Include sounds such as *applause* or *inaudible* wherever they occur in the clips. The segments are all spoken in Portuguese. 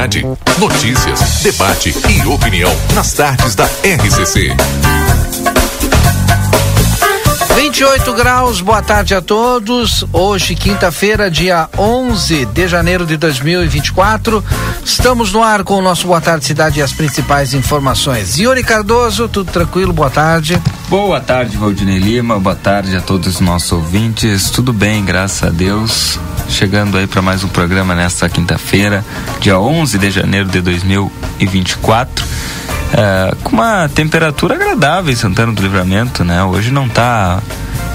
cidade. Notícias, debate e opinião nas tardes da RCC. 28 graus, boa tarde a todos. Hoje, quinta-feira, dia 11 de janeiro de 2024. Estamos no ar com o nosso Boa Tarde Cidade e as principais informações. Yuri Cardoso, tudo tranquilo? Boa tarde. Boa tarde, Valdinei Lima. Boa tarde a todos os nossos ouvintes. Tudo bem, graças a Deus. Chegando aí para mais um programa nesta quinta-feira, dia 11 de janeiro de 2024. É, com uma temperatura agradável em Santana do Livramento, né? Hoje não tá.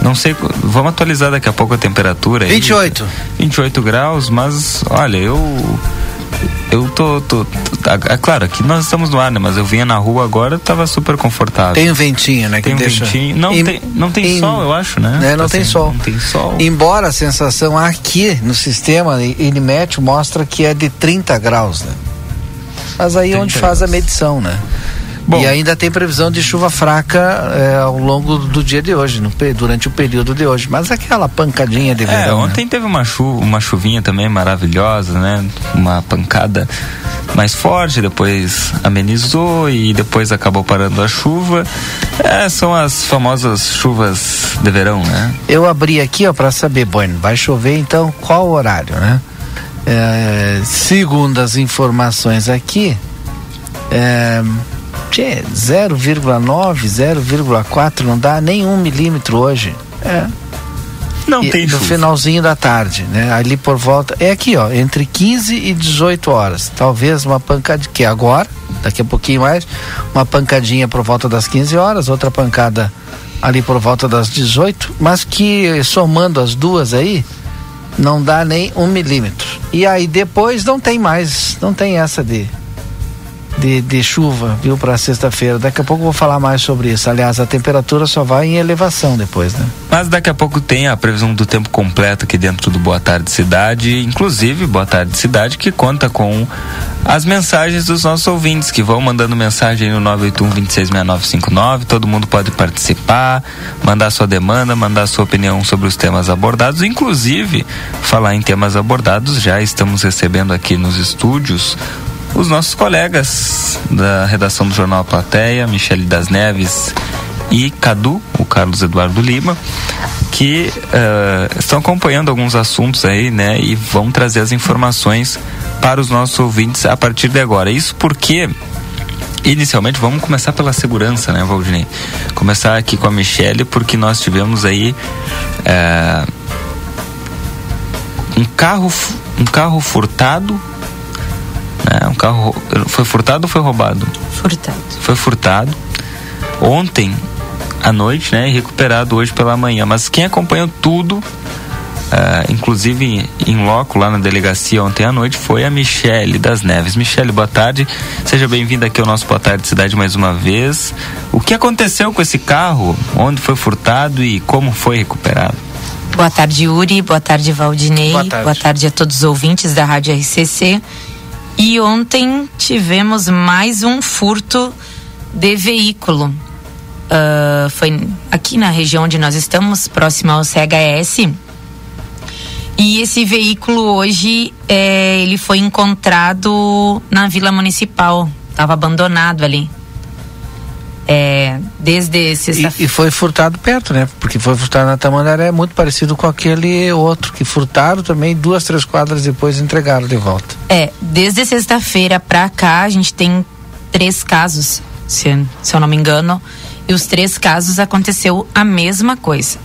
Não sei, vamos atualizar daqui a pouco a temperatura. 28. Aí, 28 graus, mas olha, eu. Eu tô, tô, tô é claro, aqui nós estamos no ar, né? Mas eu vinha na rua agora, tava super confortável. Tem um ventinho, né? Que tem um deixa... ventinho. Não, em, tem, não tem em, sol, eu acho, né? né? Não, tá tem assim, sol. não tem sol. Embora a sensação aqui no sistema, ele mete, mostra que é de 30 graus, né? Mas aí onde faz a medição, né? Bom, e ainda tem previsão de chuva fraca é, ao longo do dia de hoje, no, durante o período de hoje. Mas aquela pancadinha de é, verão. É, ontem né? teve uma chuva, uma chuvinha também maravilhosa, né? Uma pancada mais forte, depois amenizou e depois acabou parando a chuva. É, são as famosas chuvas de verão, né? Eu abri aqui, ó, para saber, bueno, vai chover então qual horário, né? É, segundo as informações aqui, é, 0,9, 0,4, não dá nem um milímetro hoje. É. Não e, tem No chuva. finalzinho da tarde, né? Ali por volta. É aqui, ó, entre 15 e 18 horas. Talvez uma pancada que agora, daqui a pouquinho mais, uma pancadinha por volta das 15 horas, outra pancada ali por volta das 18, mas que somando as duas aí, não dá nem um milímetro. E aí depois não tem mais, não tem essa de de, de chuva, viu, para sexta-feira. Daqui a pouco eu vou falar mais sobre isso. Aliás, a temperatura só vai em elevação depois, né? Mas daqui a pouco tem a previsão do tempo completo aqui dentro do Boa Tarde Cidade, inclusive Boa Tarde Cidade, que conta com as mensagens dos nossos ouvintes que vão mandando mensagem no 981 266959. Todo mundo pode participar, mandar sua demanda, mandar sua opinião sobre os temas abordados. Inclusive, falar em temas abordados, já estamos recebendo aqui nos estúdios os nossos colegas da redação do Jornal Plateia, Michele das Neves e Cadu, o Carlos Eduardo Lima, que uh, estão acompanhando alguns assuntos aí, né, e vão trazer as informações para os nossos ouvintes a partir de agora. Isso porque inicialmente vamos começar pela segurança, né, Valdinei? Começar aqui com a Michele, porque nós tivemos aí uh, um carro um carro furtado é, um carro foi furtado ou foi roubado? Furtado. Foi furtado. Ontem à noite, né? E recuperado hoje pela manhã. Mas quem acompanhou tudo, uh, inclusive em loco lá na delegacia ontem à noite, foi a Michele das Neves. Michele, boa tarde. Seja bem-vinda aqui ao nosso Boa Tarde Cidade mais uma vez. O que aconteceu com esse carro? Onde foi furtado e como foi recuperado? Boa tarde, Yuri. Boa tarde, Valdinei. Boa tarde, Boa tarde a todos os ouvintes da Rádio RCC. E ontem tivemos mais um furto de veículo. Uh, foi aqui na região onde nós estamos, próximo ao CHS. E esse veículo hoje é, ele foi encontrado na Vila Municipal. Estava abandonado ali. É, desde sexta e, e foi furtado perto, né? Porque foi furtado na Tamandaré, muito parecido com aquele outro que furtaram também, duas, três quadras depois entregaram de volta. É, desde sexta-feira pra cá a gente tem três casos, se, se eu não me engano, e os três casos aconteceu a mesma coisa.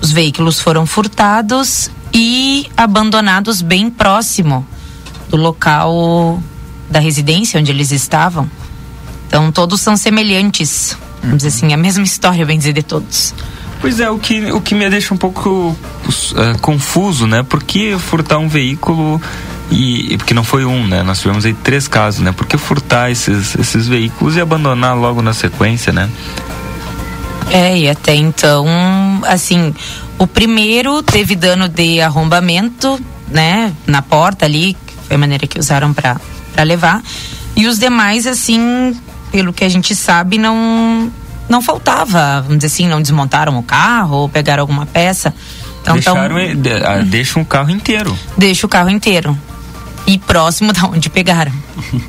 Os veículos foram furtados e abandonados bem próximo do local da residência onde eles estavam. Então todos são semelhantes. Vamos dizer assim, a mesma história, bem dizer, de todos. Pois é, o que, o que me deixa um pouco uh, confuso, né? Por que furtar um veículo e porque não foi um, né? Nós tivemos aí três casos, né? Por que furtar esses, esses veículos e abandonar logo na sequência, né? É, e até então, assim, o primeiro teve dano de arrombamento, né? Na porta ali, foi a maneira que usaram para levar. E os demais, assim, pelo que a gente sabe, não não faltava, vamos dizer assim, não desmontaram o carro ou pegaram alguma peça. Então, Deixaram, tão... deixa um carro inteiro. Deixa o carro inteiro. e próximo *laughs* da onde pegaram.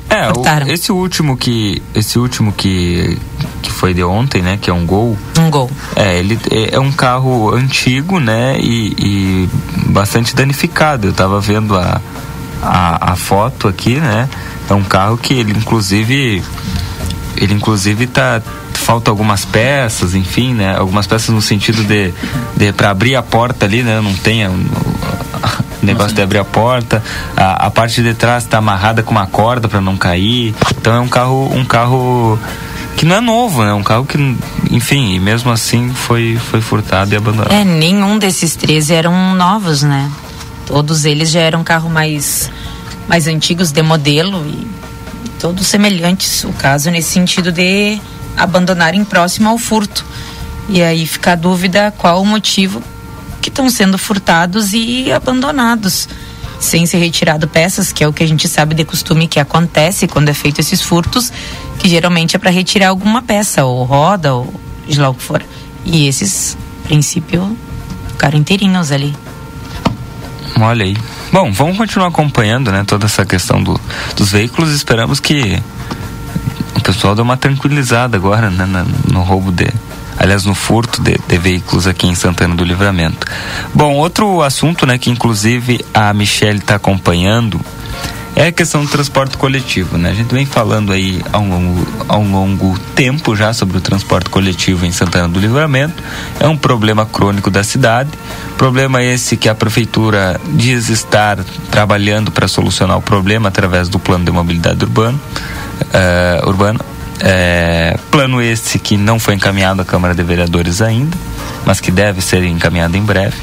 É, o, esse último que esse último que que foi de ontem, né, que é um Gol. Um Gol. É, ele é, é um carro antigo, né, e, e, bastante danificado. Eu tava vendo a, a, a foto aqui, né? É um carro que ele inclusive ele inclusive tá falta algumas peças, enfim, né? Algumas peças no sentido de, de para abrir a porta ali, né? Não tem o *laughs* negócio de abrir a porta. A, a parte de trás está amarrada com uma corda para não cair. Então é um carro, um carro que não é novo, né? Um carro que, enfim, mesmo assim foi foi furtado e abandonado. É, nenhum desses três eram novos, né? Todos eles já eram carro mais mais antigos de modelo e todos semelhantes. O caso nesse sentido de abandonarem próximo ao furto. E aí fica a dúvida qual o motivo que estão sendo furtados e abandonados sem ser retirado peças, que é o que a gente sabe de costume que acontece quando é feito esses furtos, que geralmente é para retirar alguma peça, ou roda, ou de lá o que for. E esses, princípio, ficaram inteirinhos ali. Olha aí. Bom, vamos continuar acompanhando, né, toda essa questão do, dos veículos. Esperamos que o pessoal dê uma tranquilizada agora né, no roubo de, aliás, no furto de, de, veículos aqui em Santana do Livramento. Bom, outro assunto, né, que inclusive a Michelle está acompanhando é a questão do transporte coletivo, né? A gente vem falando aí há um, longo, há um longo tempo já sobre o transporte coletivo em Santana do Livramento. É um problema crônico da cidade. Problema esse que a prefeitura diz estar trabalhando para solucionar o problema através do plano de mobilidade urbano, uh, urbana. É, plano esse que não foi encaminhado à Câmara de Vereadores ainda, mas que deve ser encaminhado em breve.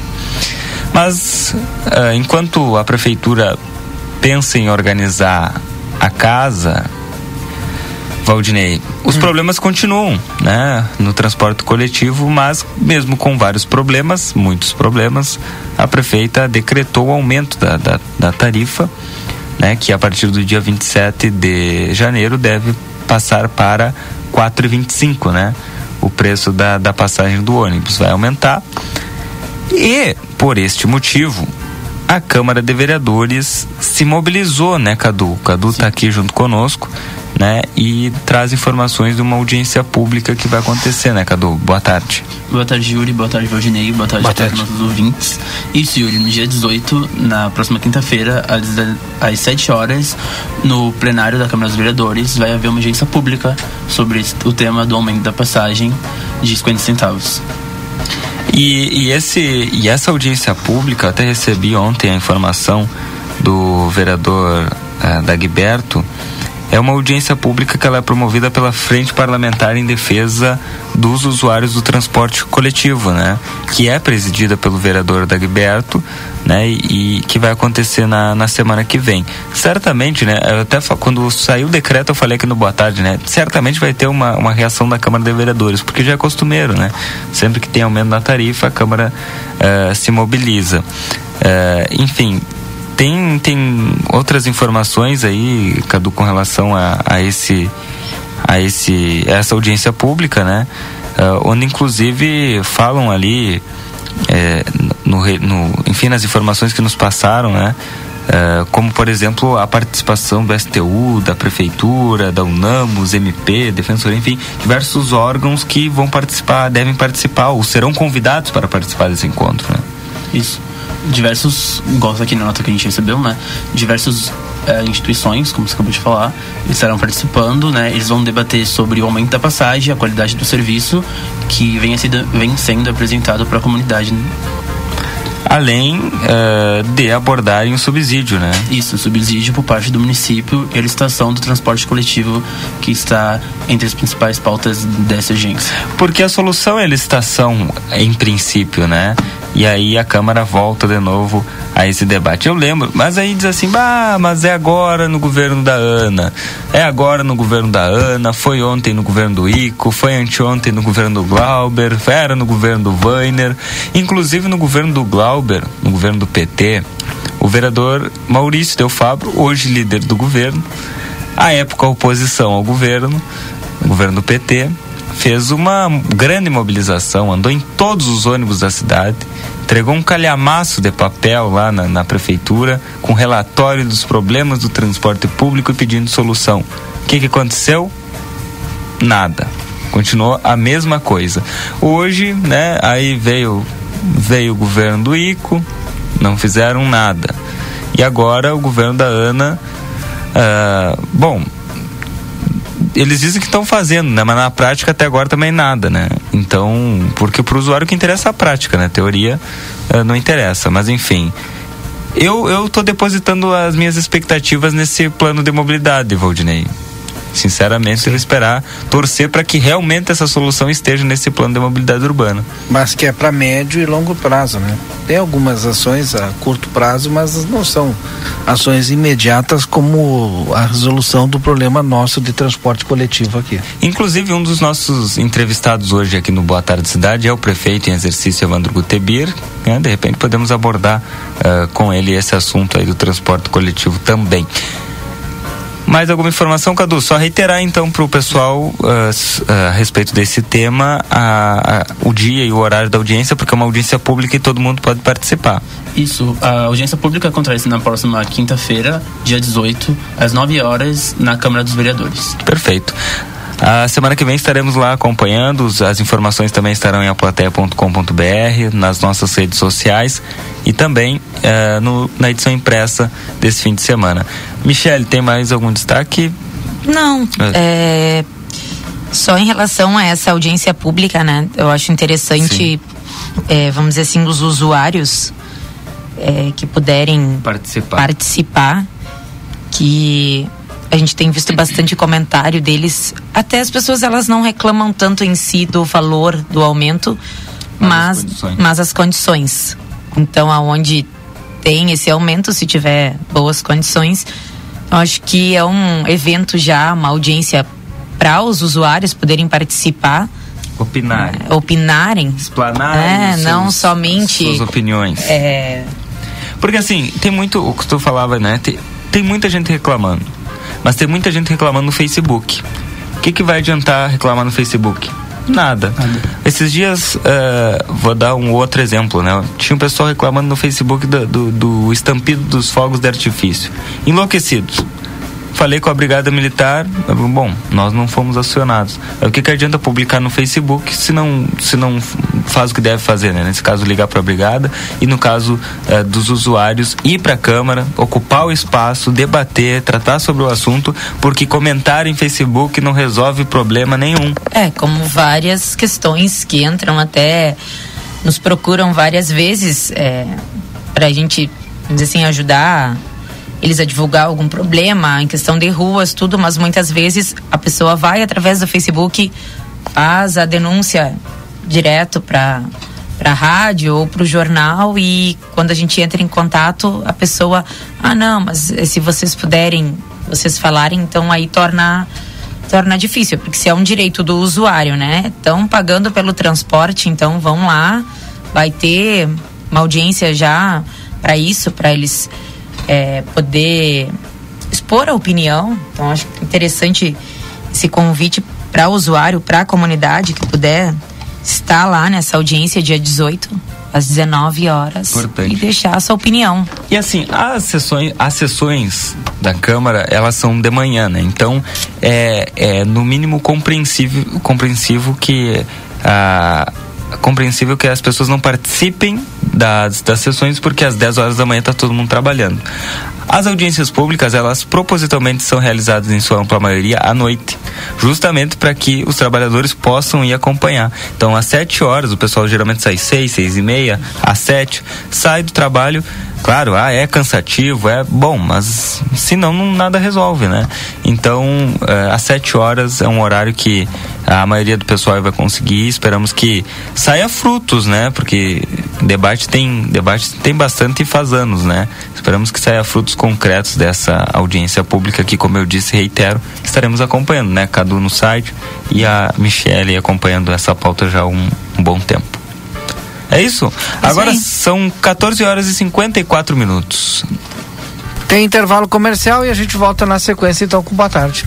Mas uh, enquanto a prefeitura pensa em organizar a casa, Valdinei, os hum. problemas continuam, né, no transporte coletivo, mas mesmo com vários problemas, muitos problemas, a prefeita decretou o aumento da, da, da tarifa, né, que a partir do dia 27 de janeiro deve passar para 4,25, né? O preço da, da passagem do ônibus vai aumentar. E, por este motivo, a Câmara de Vereadores se mobilizou, né, Cadu? Cadu está aqui junto conosco, né? E traz informações de uma audiência pública que vai acontecer, né, Cadu? Boa tarde. Boa tarde, Yuri. Boa tarde, Valdinei. Boa tarde boa a todos os nossos ouvintes. Isso, Yuri, no dia 18, na próxima quinta-feira, às, às 7 horas, no plenário da Câmara dos Vereadores, vai haver uma audiência pública sobre o tema do aumento da passagem de 50 centavos. E, e, esse, e essa audiência pública, até recebi ontem a informação do vereador eh, Dagberto, é uma audiência pública que ela é promovida pela Frente Parlamentar em Defesa dos Usuários do Transporte Coletivo, né? Que é presidida pelo vereador Dagberto, né? E, e, que vai acontecer na, na semana que vem. Certamente, né? Até quando saiu o decreto eu falei aqui no Boa Tarde, né? Certamente vai ter uma, uma reação da Câmara de Vereadores, porque já é costumeiro, né? Sempre que tem aumento na tarifa, a Câmara uh, se mobiliza. Uh, enfim, tem, tem outras informações aí, Cadu, com relação a, a esse a esse essa audiência pública, né? Uh, onde inclusive falam ali é, no, no, enfim nas informações que nos passaram, né? Uh, como por exemplo a participação do STU, da prefeitura, da UNAMOS, MP, Defensoria, enfim, diversos órgãos que vão participar, devem participar ou serão convidados para participar desse encontro. Né? Isso diversos, igual aqui na nota que a gente recebeu, né? Diversas é, instituições, como você acabou de falar, estarão participando, né? Eles vão debater sobre o aumento da passagem, a qualidade do serviço que vem, sendo, vem sendo apresentado para a comunidade. Né? além uh, de abordarem o subsídio, né? Isso, subsídio por parte do município e a licitação do transporte coletivo que está entre as principais pautas dessa agência. Porque a solução é a licitação, em princípio, né? E aí a Câmara volta de novo a esse debate. Eu lembro, mas aí diz assim, bah, mas é agora no governo da Ana, é agora no governo da Ana, foi ontem no governo do Ico, foi anteontem no governo do Glauber, era no governo do Weiner, inclusive no governo do Glauber, no governo do PT, o vereador Maurício Del Fabro, hoje líder do governo, à época oposição ao governo, governo do PT, fez uma grande mobilização, andou em todos os ônibus da cidade, entregou um calhamaço de papel lá na, na prefeitura com relatório dos problemas do transporte público e pedindo solução. O que, que aconteceu? Nada. Continuou a mesma coisa. Hoje, né, aí veio veio o governo do Ico, não fizeram nada. E agora o governo da Ana, uh, bom, eles dizem que estão fazendo, né? Mas na prática até agora também nada, né? Então, porque para o usuário que interessa é a prática, né? Teoria uh, não interessa, mas enfim. Eu, eu tô depositando as minhas expectativas nesse plano de mobilidade, Valdinei. Sinceramente, eu esperar, torcer para que realmente essa solução esteja nesse plano de mobilidade urbana. Mas que é para médio e longo prazo, né? Tem algumas ações a curto prazo, mas não são ações imediatas como a resolução do problema nosso de transporte coletivo aqui. Inclusive, um dos nossos entrevistados hoje aqui no Boa Tarde Cidade é o prefeito em exercício Evandro Gutebir. Né? De repente, podemos abordar uh, com ele esse assunto aí do transporte coletivo também. Mais alguma informação, Cadu? Só reiterar então para o pessoal uh, uh, a respeito desse tema a, a, o dia e o horário da audiência, porque é uma audiência pública e todo mundo pode participar. Isso, a audiência pública acontece na próxima quinta-feira, dia 18, às 9 horas, na Câmara dos Vereadores. Perfeito. A semana que vem estaremos lá acompanhando, as informações também estarão em aplateia.com.br, nas nossas redes sociais e também uh, no, na edição impressa desse fim de semana. Michele, tem mais algum destaque? Não, é, só em relação a essa audiência pública, né? Eu acho interessante, é, vamos dizer assim, os usuários que puderem participar. participar, que a gente tem visto bastante comentário deles. Até as pessoas elas não reclamam tanto em si do valor do aumento, mas, mas, mas as condições. Então, aonde tem esse aumento, se tiver boas condições, eu acho que é um evento já, uma audiência para os usuários poderem participar. Opinarem. É, opinarem. Explanarem. É, seus, não somente. Suas opiniões. É... Porque assim, tem muito, o que tu falava, né? Tem, tem muita gente reclamando mas tem muita gente reclamando no Facebook. O que, que vai adiantar reclamar no Facebook? Nada. Nada. Esses dias, uh, vou dar um outro exemplo, né? Tinha um pessoal reclamando no Facebook do, do, do estampido dos fogos de artifício. Enlouquecidos falei com a Brigada Militar, bom, nós não fomos acionados. O que, que adianta publicar no Facebook se não, se não faz o que deve fazer, né? Nesse caso, ligar para a Brigada e no caso eh, dos usuários, ir para a Câmara, ocupar o espaço, debater, tratar sobre o assunto, porque comentar em Facebook não resolve problema nenhum. É, como várias questões que entram até, nos procuram várias vezes é, para a gente, dizer assim, ajudar eles a divulgar algum problema em questão de ruas, tudo, mas muitas vezes a pessoa vai através do Facebook, faz a denúncia direto para para a rádio ou para o jornal e quando a gente entra em contato a pessoa ah não mas se vocês puderem vocês falarem então aí torna torna difícil porque se é um direito do usuário né? Estão pagando pelo transporte então vão lá vai ter uma audiência já para isso para eles é, poder expor a opinião. Então, acho interessante esse convite para o usuário, para a comunidade que puder estar lá nessa audiência dia 18 às 19 horas Importante. e deixar a sua opinião. E assim, as sessões, as sessões da Câmara, elas são de manhã, né? Então, é, é no mínimo compreensível, compreensivo que a compreensível que as pessoas não participem das, das sessões porque às 10 horas da manhã está todo mundo trabalhando. As audiências públicas, elas propositalmente são realizadas em sua ampla maioria à noite, justamente para que os trabalhadores possam ir acompanhar. Então, às 7 horas, o pessoal geralmente sai 6, 6 e meia, às 7, sai do trabalho Claro, ah, é cansativo, é bom, mas senão não nada resolve, né? Então, é, às sete horas é um horário que a maioria do pessoal vai conseguir. Esperamos que saia frutos, né? Porque debate tem debate tem bastante e faz anos, né? Esperamos que saia frutos concretos dessa audiência pública que, como eu disse, reitero, estaremos acompanhando, né? Cadu no site e a Michelle acompanhando essa pauta já há um, um bom tempo. É isso? Agora são 14 horas e 54 minutos. Tem intervalo comercial e a gente volta na sequência então com boa tarde.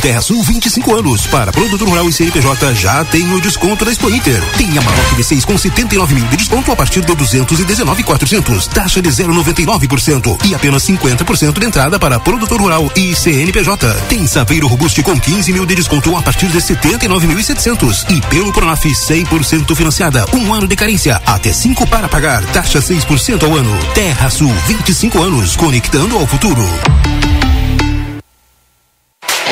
Terra Sul 25 anos. Para produtor rural e CNPJ já tem o desconto da Expo Inter. Tem a Maroc V6 com 79 mil de desconto a partir de 219,400. Taxa de 0,99% e apenas 50% de entrada para produtor rural e CNPJ. Tem Saveiro Robuste com 15 mil de desconto a partir de 79.700 e pelo Pronaf 100% financiada. Um ano de carência, até 5 para pagar. Taxa 6% ao ano. Terra Sul 25 anos, conectando ao futuro.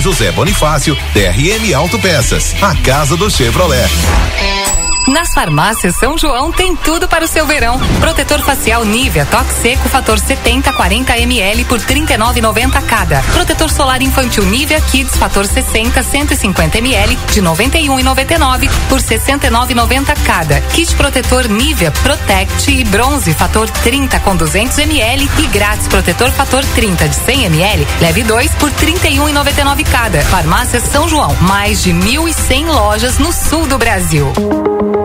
José Bonifácio, DRM Autopeças, a casa do Chevrolet. Nas farmácias São João tem tudo para o seu verão. Protetor facial Nivea Toque Seco fator 70 40 ml por 39,90 cada. Protetor solar infantil Nivea Kids fator 60 150 ml de 91,99 por 69,90 cada. Kit protetor Nivea Protect e bronze fator 30 com 200 ml e grátis protetor fator 30 de 100 ml leve 2 por 31,99 cada. Farmácia São João, mais de 1.100 lojas no sul do Brasil.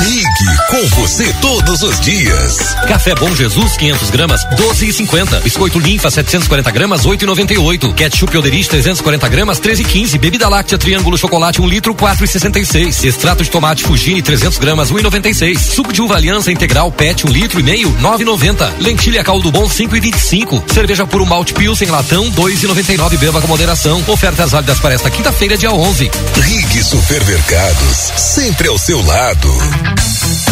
Ligue com você todos os dias. Café Bom Jesus 500 gramas 12 e 50. Biscoito Linfa 740 gramas 8 e 98. Ketchup Oderich 340 gramas 13 e 15. Bebida láctea Triângulo Chocolate 1 um litro 4 e 66. Extrato de tomate Fugini 300 gramas 1 e 96. Suco de uva Aliança Integral PET 1 um litro e meio 9 e 90. Lentilha Caldo Bom 5 e 25. Cerveja Puro Malte Pilsen Latão 2 e 99. Beba com moderação. Ofertas válidas para esta quinta-feira dia 11. Rig Supermercados sempre ao seu lado. Thank you.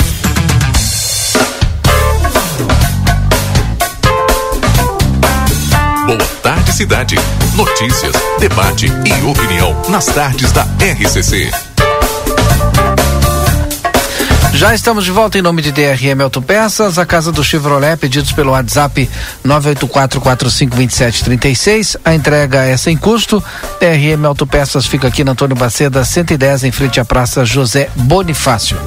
Boa tarde, cidade. Notícias, debate e opinião nas tardes da RCC. Já estamos de volta em nome de DRM Autopeças, a casa do Chevrolet, pedidos pelo WhatsApp 984452736. A entrega é sem custo. DRM Autopeças fica aqui na Antônio Baceda 110, em frente à Praça José Bonifácio.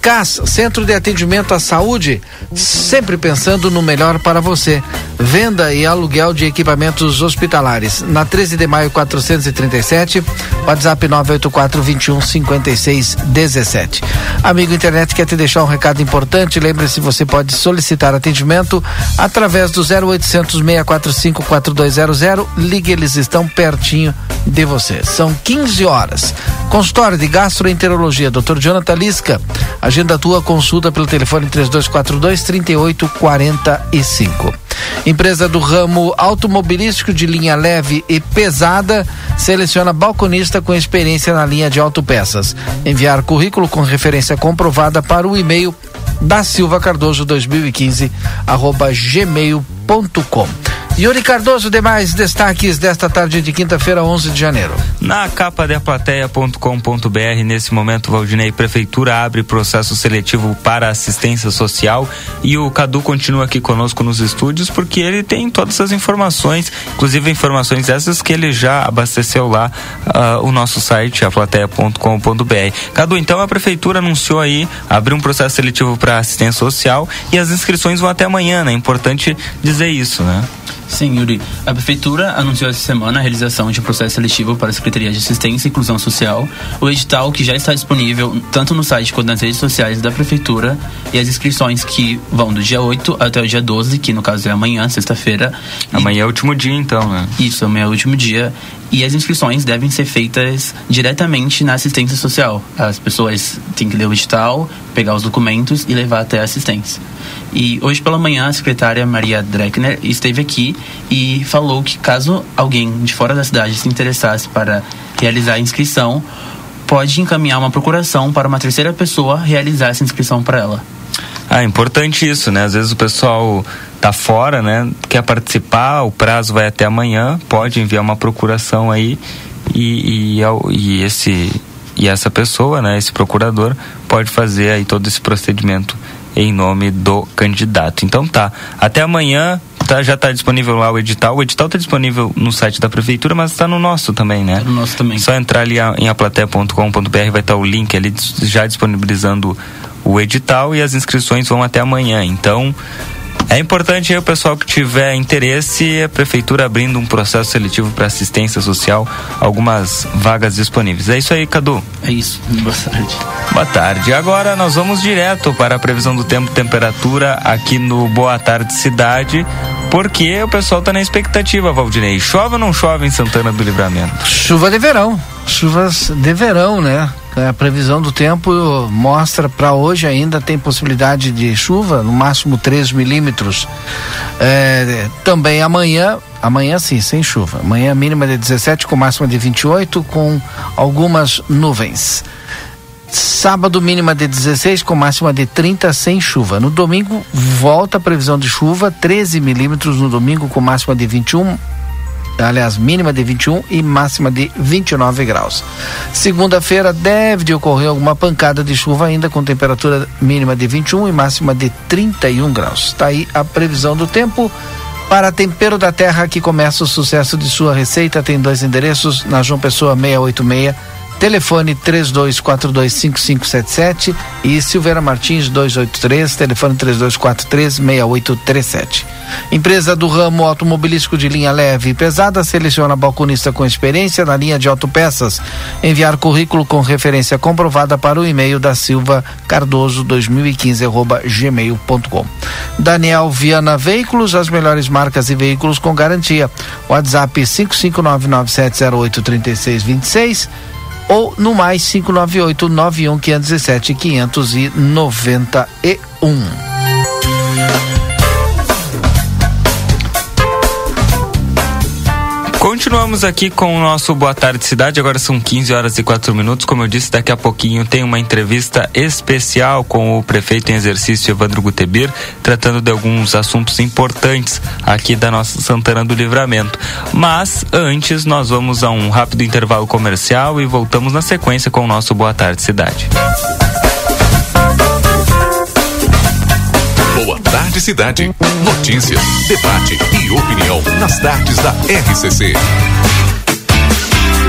CAS, Centro de Atendimento à Saúde, sempre pensando no melhor para você. Venda e aluguel de equipamentos hospitalares. Na 13 de maio 437, WhatsApp 984 21 56 17. Amigo internet quer te deixar um recado importante. Lembre-se, você pode solicitar atendimento através do 0800 645 4200. Ligue, eles estão pertinho de você. São 15 horas. Consultório de Gastroenterologia, Dr. Jonathan Lisca. Agenda tua consulta pelo telefone 3242 3845. Empresa do ramo automobilístico de linha leve e pesada seleciona balconista com experiência na linha de autopeças. Enviar currículo com referência comprovada para o e-mail da Silva Cardoso 2015 arroba gmail.com. Yuri Cardoso, demais destaques desta tarde de quinta-feira, 11 de janeiro. Na capa de aplateia.com.br, nesse momento, Valdinei, Prefeitura abre processo seletivo para assistência social e o Cadu continua aqui conosco nos estúdios porque ele tem todas as informações, inclusive informações essas que ele já abasteceu lá uh, o nosso site, aplateia.com.br. Cadu, então a Prefeitura anunciou aí, abriu um processo seletivo para assistência social e as inscrições vão até amanhã, né? É importante dizer isso, né? Sim, Yuri. A Prefeitura anunciou essa semana a realização de um processo seletivo para a Secretaria de Assistência e Inclusão Social. O edital que já está disponível tanto no site quanto nas redes sociais da Prefeitura e as inscrições que vão do dia 8 até o dia 12, que no caso é amanhã, sexta-feira. Amanhã e... é o último dia, então, né? Isso, amanhã é o último dia. E as inscrições devem ser feitas diretamente na assistência social. As pessoas têm que ler o edital, pegar os documentos e levar até a assistência. E hoje pela manhã a secretária Maria Dreckner esteve aqui e falou que caso alguém de fora da cidade se interessasse para realizar a inscrição, pode encaminhar uma procuração para uma terceira pessoa realizar essa inscrição para ela. Ah, importante isso, né? Às vezes o pessoal tá fora, né? Quer participar, o prazo vai até amanhã, pode enviar uma procuração aí e, e, e esse e essa pessoa, né? Esse procurador pode fazer aí todo esse procedimento em nome do candidato. Então tá, até amanhã tá, já está disponível lá o edital. O edital está disponível no site da prefeitura, mas está no nosso também, né? Tá no nosso também. Só entrar ali em aplateia.com.br vai estar tá o link ali já disponibilizando o edital e as inscrições vão até amanhã. Então, é importante aí o pessoal que tiver interesse, a prefeitura abrindo um processo seletivo para assistência social, algumas vagas disponíveis. É isso aí, Cadu. É isso. *laughs* Boa tarde. Boa tarde. Agora nós vamos direto para a previsão do tempo temperatura aqui no Boa Tarde Cidade, porque o pessoal está na expectativa, Valdinei. Chove ou não chove em Santana do Livramento? Chuva de verão. Chuvas de verão, né? A previsão do tempo mostra para hoje ainda tem possibilidade de chuva, no máximo 3 milímetros. É, também amanhã, amanhã sim, sem chuva. Amanhã mínima de 17 com máxima de 28, com algumas nuvens. Sábado mínima de 16 com máxima de 30 sem chuva. No domingo volta a previsão de chuva, 13 milímetros no domingo com máxima de 21 aliás, mínima de 21 e máxima de 29 graus. Segunda-feira deve de ocorrer alguma pancada de chuva ainda com temperatura mínima de 21 e máxima de 31 graus. Está aí a previsão do tempo. Para Tempero da Terra, que começa o sucesso de sua receita, tem dois endereços, na João Pessoa 686 telefone 32425577 e Silveira Martins 283, telefone 32436837. Empresa do ramo automobilístico de linha leve e pesada seleciona balconista com experiência na linha de autopeças. Enviar currículo com referência comprovada para o e-mail da Silva Cardoso 2015 gmail.com. Daniel Viana Veículos, as melhores marcas e veículos com garantia. WhatsApp 55997083626 ou no mais 598 91 517 591. Continuamos aqui com o nosso Boa Tarde Cidade. Agora são 15 horas e 4 minutos. Como eu disse, daqui a pouquinho tem uma entrevista especial com o prefeito em exercício Evandro Gutebir, tratando de alguns assuntos importantes aqui da nossa Santana do Livramento. Mas antes, nós vamos a um rápido intervalo comercial e voltamos na sequência com o nosso Boa Tarde Cidade. Tarde Cidade. Notícias, debate e opinião nas tardes da RCC.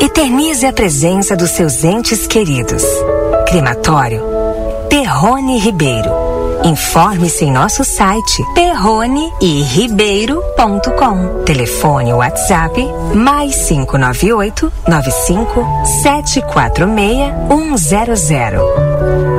Eternize a presença dos seus entes queridos. Crematório Perrone Ribeiro. Informe-se em nosso site perrone-ribeiro.com. Telefone WhatsApp mais 598 95 746 100.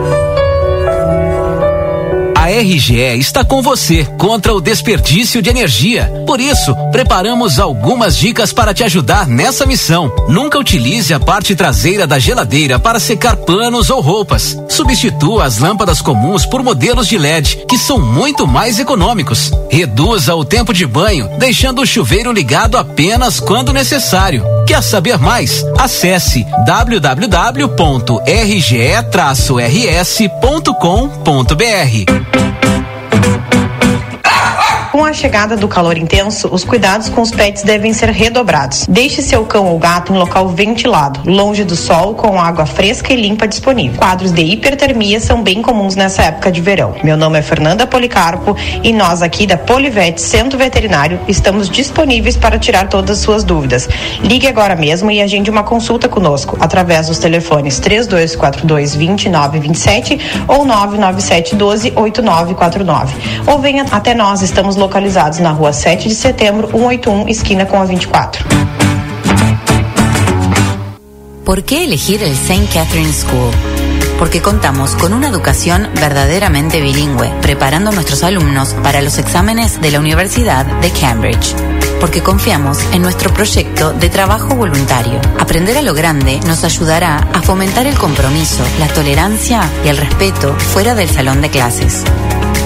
RGE está com você contra o desperdício de energia. Por isso, preparamos algumas dicas para te ajudar nessa missão. Nunca utilize a parte traseira da geladeira para secar panos ou roupas. Substitua as lâmpadas comuns por modelos de LED, que são muito mais econômicos. Reduza o tempo de banho, deixando o chuveiro ligado apenas quando necessário. Quer saber mais? Acesse www.rge-rs.com.br. Thank Com a chegada do calor intenso, os cuidados com os pets devem ser redobrados. Deixe seu cão ou gato em local ventilado, longe do sol, com água fresca e limpa disponível. Quadros de hipertermia são bem comuns nessa época de verão. Meu nome é Fernanda Policarpo e nós aqui da Polivete Centro Veterinário estamos disponíveis para tirar todas as suas dúvidas. Ligue agora mesmo e agende uma consulta conosco através dos telefones 3242 2927 ou 997 12 8949. Ou venha até nós, estamos localizados na rua 7 de setembro, 181, esquina com a 24. ¿Por qué elegir el St. Catherine School? Porque contamos con una educación verdaderamente bilingüe, preparando a nuestros alumnos para los exámenes de la Universidad de Cambridge. Porque confiamos en nuestro proyecto de trabajo voluntario. Aprender a lo grande nos ayudará a fomentar el compromiso, la tolerancia y el respeto fuera del salón de clases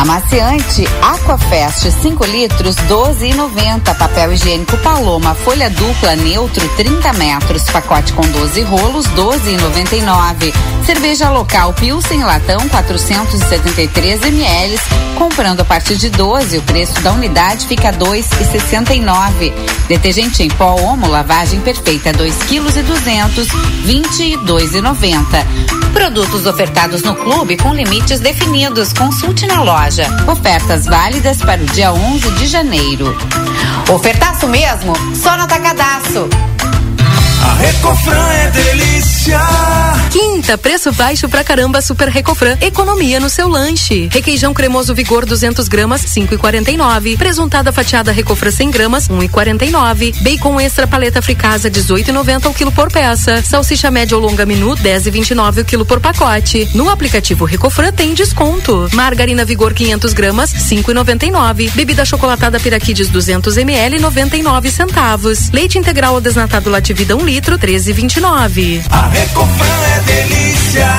Amaciante Aquafest 5 litros 12,90. Papel higiênico Paloma folha dupla neutro 30 metros. Pacote com 12 rolos 12,99. Cerveja local Pilsen latão 473 ml. Comprando a partir de 12, o preço da unidade fica 2,69. Detergente em pó Omo lavagem perfeita 2 kg e 200 22,90. Produtos ofertados no clube com limites definidos. Consulte na loja. Ofertas válidas para o dia 11 de janeiro. Ofertaço mesmo? Só no Atacadaço. A Recofran é delícia. Quinta, preço baixo pra caramba Super Recofran. Economia no seu lanche. Requeijão cremoso Vigor 200 gramas, 5,49. Presuntada fatiada Recofran 100 gramas, 1,49. Bacon extra paleta fricasa 18,90 o quilo por peça. Salsicha média ou longa menu 10,29 o quilo por pacote. No aplicativo Recofran tem desconto. Margarina Vigor 500 gramas, 5,99. Bebida chocolatada Piraquides 200 ml, 99 centavos. Leite integral ou desnatado Lativida 1 litro, 13,29. A Recofran é delícia.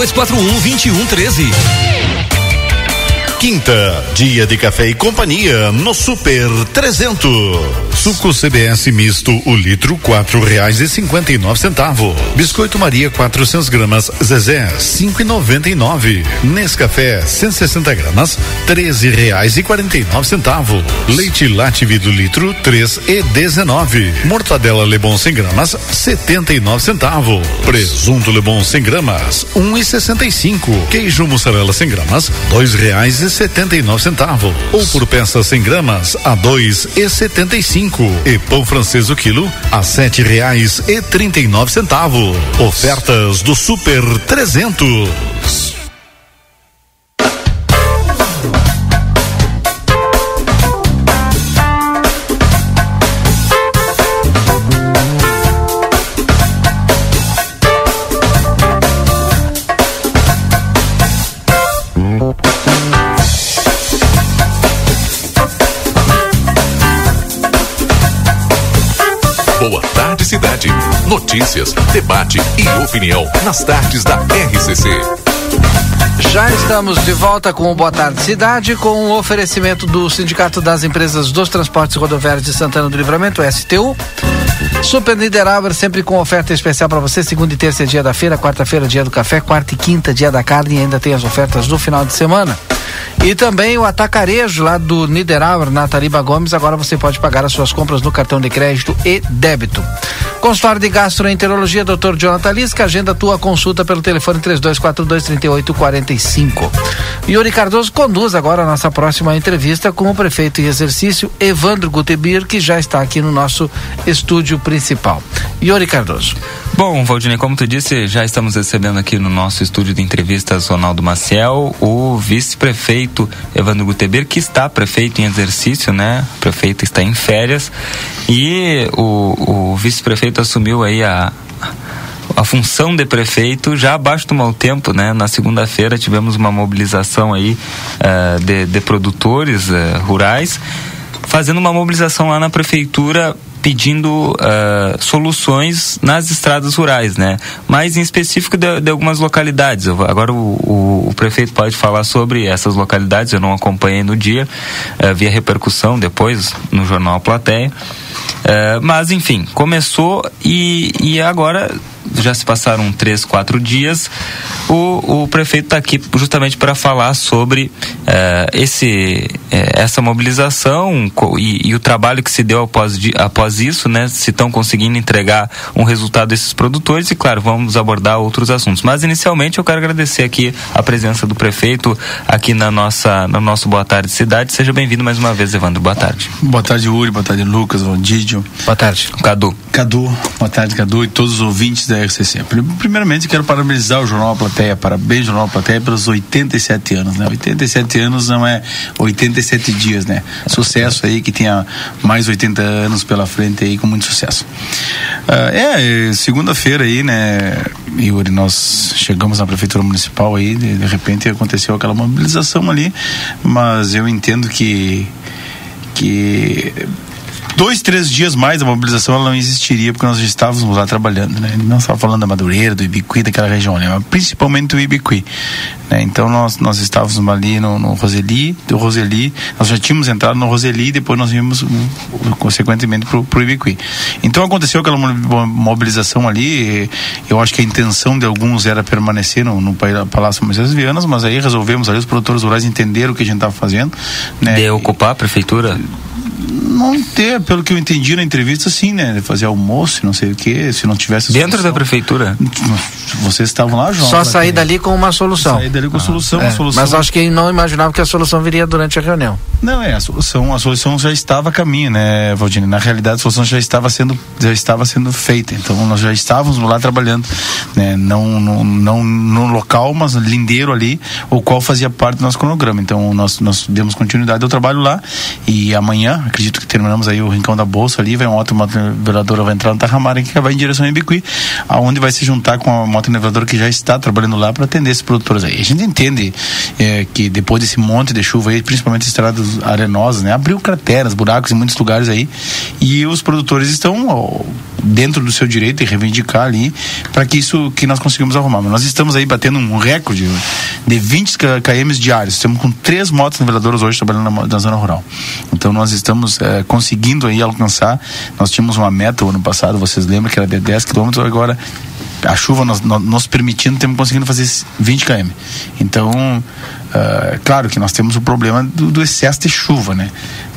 2241 2113. Quinta, dia de café e companhia no Super 300. Suco CBS misto, o litro quatro reais e cinquenta e nove centavos. Biscoito Maria 400 gramas Zezé cinco e noventa e nove. Nescafé 160 gramas treze reais e quarenta e nove centavos. Leite Lativi do litro três e dezenove. Mortadela Lebon 100 gramas setenta e nove centavos. Presunto Lebon 100 gramas um e sessenta e cinco. Queijo mussarela 100 gramas dois reais e setenta e nove centavos. Ou por peça 100 gramas a dois e setenta e. E pão francês o quilo a sete reais e trinta e nove centavos. Ofertas do Super 300. Notícias, debate e opinião nas tardes da RCC. Já estamos de volta com o Boa Tarde Cidade, com o oferecimento do Sindicato das Empresas dos Transportes Rodoviários de Santana do Livramento, STU. Super Niederauer, sempre com oferta especial para você. Segunda e terça é dia da feira, quarta-feira dia do café, quarta e quinta dia da carne e ainda tem as ofertas do final de semana. E também o atacarejo lá do Niederauer, na Tariba Gomes. Agora você pode pagar as suas compras no cartão de crédito e débito. Consultório de Gastroenterologia, Dr. Jonathan Lisca. Agenda tua consulta pelo telefone 3242-3845. Yuri Cardoso conduz agora a nossa próxima entrevista com o prefeito em exercício, Evandro Gutebir, que já está aqui no nosso estúdio principal. Yuri Cardoso. Bom, Valdinei, como tu disse, já estamos recebendo aqui no nosso estúdio de entrevistas Ronaldo Maciel, o vice-prefeito Evandro Guteber, que está prefeito em exercício, né? O prefeito está em férias e o, o vice-prefeito assumiu aí a, a função de prefeito já abaixo do mau tempo, né? Na segunda-feira tivemos uma mobilização aí uh, de, de, produtores uh, rurais, fazendo uma mobilização lá na prefeitura pedindo uh, soluções nas estradas rurais, né? Mas em específico de, de algumas localidades. Eu, agora o, o, o, prefeito pode falar sobre essas localidades. Eu não acompanhei no dia, uh, vi a repercussão depois no jornal Plateia. Uh, mas enfim, começou e, e agora já se passaram três, quatro dias. O, o prefeito está aqui justamente para falar sobre uh, esse, uh, essa mobilização e, e, o trabalho que se deu após, após isso, né? Se estão conseguindo entregar um resultado desses produtores e, claro, vamos abordar outros assuntos. Mas inicialmente eu quero agradecer aqui a presença do prefeito aqui na nossa, no nosso Boa Tarde Cidade. Seja bem-vindo mais uma vez, Evandro. Boa tarde. Boa tarde, Uri. Boa tarde, Lucas, Vandídio. Boa tarde. Cadu. Cadu. Boa tarde, Cadu e todos os ouvintes da RCC. Primeiramente, quero parabenizar o Jornal Plateia, parabéns, Jornal Plateia, pelos 87 anos, né? 87 anos não é 87 dias, né? Sucesso aí, que tenha mais 80 anos pela frente aí, com muito sucesso. Uh, é, segunda-feira aí, né, Yuri, nós chegamos na Prefeitura Municipal aí, de, de repente aconteceu aquela mobilização ali, mas eu entendo que que dois, três dias mais a mobilização ela não existiria porque nós já estávamos lá trabalhando, né? Não só falando da Madureira, do Ibiqui, daquela região, né? Mas principalmente do Ibiqui, né? Então nós, nós estávamos ali no, no Roseli, do Roseli, nós já tínhamos entrado no Roseli e depois nós vimos um, consequentemente pro, pro Ibiqui. Então aconteceu aquela mobilização ali, eu acho que a intenção de alguns era permanecer no, no Palácio Moisés Vianas, mas aí resolvemos ali, os produtores rurais entenderam o que a gente estava fazendo, né? De ocupar a prefeitura? Não ter, pelo que eu entendi na entrevista, sim, né? Fazer almoço, não sei o que, se não tivesse. Dentro solução. da prefeitura? Vocês estavam lá, João? Só sair dali com uma solução. Sair dali com ah, solução, é. solução. Mas acho que não imaginava que a solução viria durante a reunião. Não, é, a solução, a solução já estava a caminho, né, Valdine? Na realidade, a solução já estava sendo, já estava sendo feita. Então, nós já estávamos lá trabalhando, né? Não, não, não no local, mas lindeiro ali, o qual fazia parte do nosso cronograma. Então, nós, nós demos continuidade ao trabalho lá e amanhã, acredito que terminamos aí o Rincão da Bolsa ali, vai uma moto niveladora vai entrar no Tarramara que vai em direção a Ibiqui, aonde vai se juntar com a moto niveladora que já está trabalhando lá para atender esses produtores aí. A gente entende é, que depois desse monte de chuva aí, principalmente estradas arenosas, né, abriu crateras, buracos em muitos lugares aí, e os produtores estão ó, dentro do seu direito de reivindicar ali para que isso que nós conseguimos arrumar. Mas nós estamos aí batendo um recorde de 20 km diários. Estamos com três motos niveladoras hoje trabalhando na, na zona rural. Então nós estamos é, conseguindo aí alcançar. Nós tínhamos uma meta o ano passado, vocês lembram que era de 10 quilômetros, agora a chuva nos, nos permitindo, temos conseguindo fazer 20 km. Então, Uh, claro que nós temos o problema do, do, excesso de chuva, né?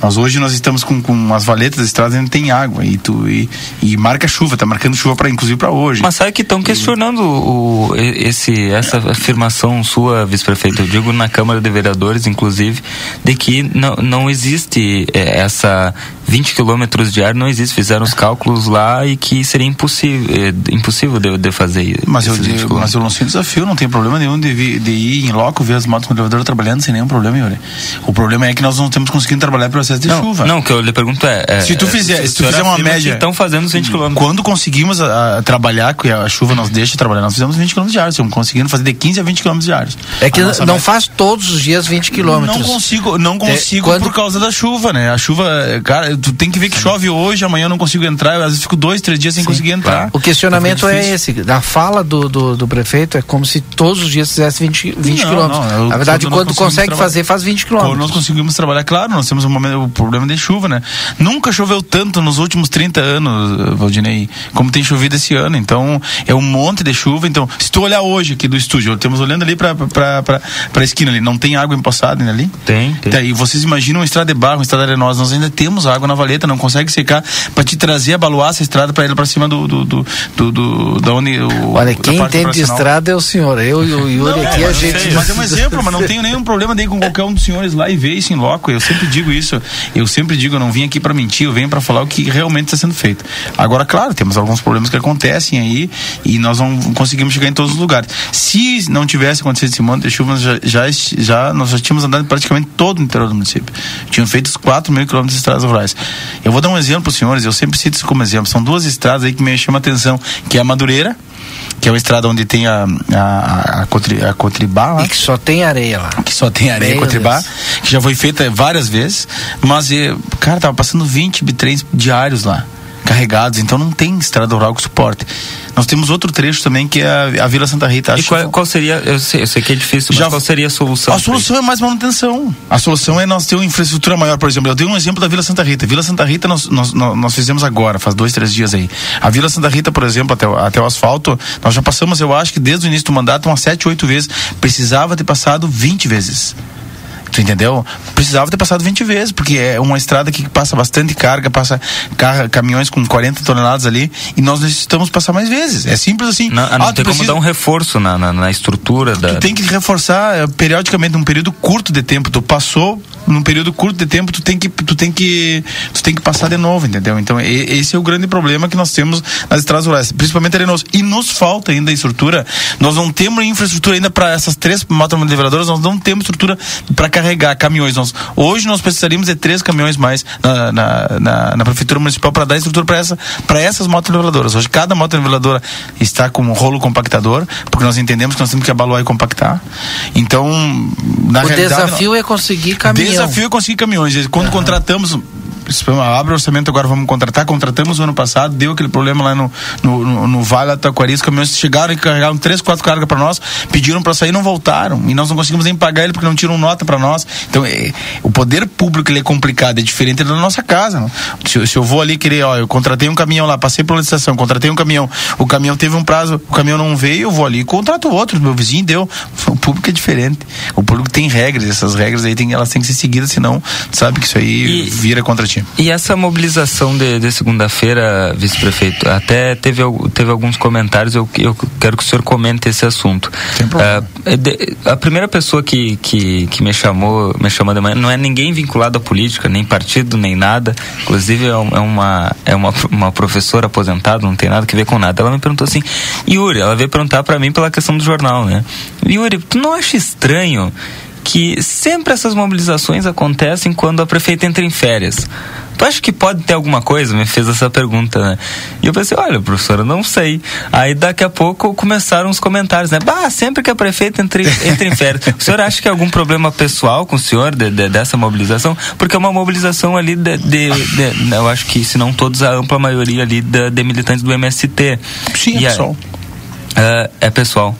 Nós hoje nós estamos com, com as valetas das estradas não tem água e, tu, e, e marca chuva, tá marcando chuva para inclusive para hoje. Mas sabe que estão questionando o, esse, essa afirmação sua, vice-prefeito, eu digo na Câmara de Vereadores, inclusive, de que não, não existe é, essa 20 quilômetros de ar, não existe, fizeram os cálculos lá e que seria impossível, é, impossível de, de fazer. Mas eu, mas eu lancei um desafio, não tem problema nenhum de, de ir em loco, ver as motos elevador trabalhando sem nenhum problema, Yuri. O problema é que nós não temos conseguindo trabalhar de não, chuva. Não, o que eu lhe pergunto é. é se tu fizer, se tu fizer uma média. Estão fazendo 20 km. Quando conseguimos a, a, trabalhar, que a chuva nos deixa trabalhar, nós fizemos 20 km diários. Estamos conseguindo fazer de 15 a 20 km diários. É que não meta... faz todos os dias 20 km. Não consigo, não é, consigo é, quando... por causa da chuva, né? A chuva, cara, tu tem que ver que chove hoje, amanhã eu não consigo entrar. Eu, às vezes fico dois, três dias sem Sim, conseguir entrar. Claro. O questionamento é esse. Da fala do, do, do, prefeito é como se todos os dias fizesse 20, 20 não, km. Não, Na verdade, quando consegue fazer, faz 20 quilômetros. Nós conseguimos trabalhar, claro, nós temos um momento, o problema de chuva, né? Nunca choveu tanto nos últimos 30 anos, Valdinei, como tem chovido esse ano. Então, é um monte de chuva. Então, se tu olhar hoje aqui do estúdio, temos olhando ali pra, pra esquina ali, não tem água empoçada ainda ali? Tem, tem. E vocês imaginam uma estrada de barro, uma estrada arenosa, nós ainda temos água na valeta, não consegue secar para te trazer, abaluar essa estrada para ir para cima do, do, do, do, do, da onde o, Olha, quem entende de estrada é o senhor. Eu e o Yuri aqui, a gente. Mas é um *laughs* exemplo, mas não tenho nenhum problema nem com qualquer um dos senhores lá e ver isso em loco. Eu sempre digo isso. Eu sempre digo, eu não vim aqui para mentir, eu venho para falar o que realmente está sendo feito. Agora, claro, temos alguns problemas que acontecem aí e nós não conseguimos chegar em todos os lugares. Se não tivesse acontecido esse monte de chuva, já, já, já, nós já tínhamos andado praticamente todo o interior do município. Tínhamos feito os 4 mil quilômetros de estradas rurais. Eu vou dar um exemplo para os senhores, eu sempre cito isso como exemplo. São duas estradas aí que me chamam a atenção, que é a Madureira, que é uma estrada onde tem a, a, a, Cotri, a Cotribá lá. E que só tem areia lá. Que só tem areia, Meu Cotribá, Deus. que já foi feita várias vezes, mas, cara, tava passando 20 bitrens diários lá carregados, então não tem estrada rural que suporte. Nós temos outro trecho também que é a, a Vila Santa Rita. e qual, qual, seria, eu sei, eu sei, que é difícil, mas qual seria a solução? A solução é mais manutenção. A solução é nós ter uma infraestrutura maior, por exemplo. Eu dei um exemplo da Vila Santa Rita. Vila Santa Rita nós, nós, nós fizemos agora, faz dois, três dias aí. A Vila Santa Rita, por exemplo, até, até o asfalto, nós já passamos, eu acho que desde o início do mandato, umas sete, oito vezes. Precisava ter passado 20 vezes. Tu entendeu? Precisava ter passado 20 vezes, porque é uma estrada que passa bastante carga, passa caminhões com 40 toneladas ali, e nós necessitamos passar mais vezes. É simples assim. Não, não ah, tem precisa... como dar um reforço na, na, na estrutura da. Tu tem que reforçar eh, periodicamente, num período curto de tempo. Tu passou, num período curto de tempo, tu tem que, tu tem que, tu tem que passar de novo, entendeu? Então, e, esse é o grande problema que nós temos nas estradas rurais, principalmente arenoso. E nos falta ainda a estrutura. Nós não temos infraestrutura ainda para essas três motos niveladoras, nós não temos estrutura para carregar carregar caminhões. Nós, hoje nós precisaríamos de três caminhões mais na, na, na, na Prefeitura Municipal para dar estrutura para essa, essas motoniveladoras. Hoje cada motoniveladora está com um rolo compactador, porque nós entendemos que nós temos que abaluar e compactar. Então, na o realidade. O desafio é conseguir caminhões. Desafio é conseguir caminhões. Quando uhum. contratamos abre o orçamento agora, vamos contratar. Contratamos o ano passado, deu aquele problema lá no, no, no, no Vale da Taquari. Os caminhões chegaram e carregaram três, quatro cargas para nós, pediram para sair e não voltaram. E nós não conseguimos nem pagar ele porque não tiram nota para nós. Então, é, o poder público ele é complicado, é diferente da nossa casa. Não? Se, se eu vou ali querer, ó, eu contratei um caminhão lá, passei pela licitação, contratei um caminhão, o caminhão teve um prazo, o caminhão não veio, eu vou ali e contrato outro. Meu vizinho deu. O público é diferente. O público tem regras, essas regras aí tem, elas têm que ser seguidas, senão sabe que isso aí E- vira contra E essa mobilização de, de segunda-feira, vice-prefeito, até teve, teve alguns comentários, eu, eu quero que o senhor comente esse assunto. É de- a primeira pessoa que, que, que me chamou, me chamou de manhã, não é ninguém vinculado à política, nem partido, nem nada. Inclusive é, é uma, é uma, uma professora aposentada, não tem nada que ver com nada. Ela me perguntou assim, Yuri, ela veio perguntar pra mim pela questão do jornal, né? Yuri, tu não acha estranho que sempre essas mobilizações acontecem quando a prefeita entra em férias. Tu acha que pode ter alguma coisa? Me fez essa pergunta, né? E eu pensei, olha, professora, não sei. Aí daqui a pouco começaram os comentários, né? Bah, sempre que a prefeita entra, entra em férias. *laughs* O senhor acha que é algum problema pessoal com o senhor de- de- dessa mobilização? Porque é uma mobilização ali de, de- eu acho que, se não todos, a ampla maioria ali de, militantes do MST. Sim, é E a- pessoal. É, é pessoal.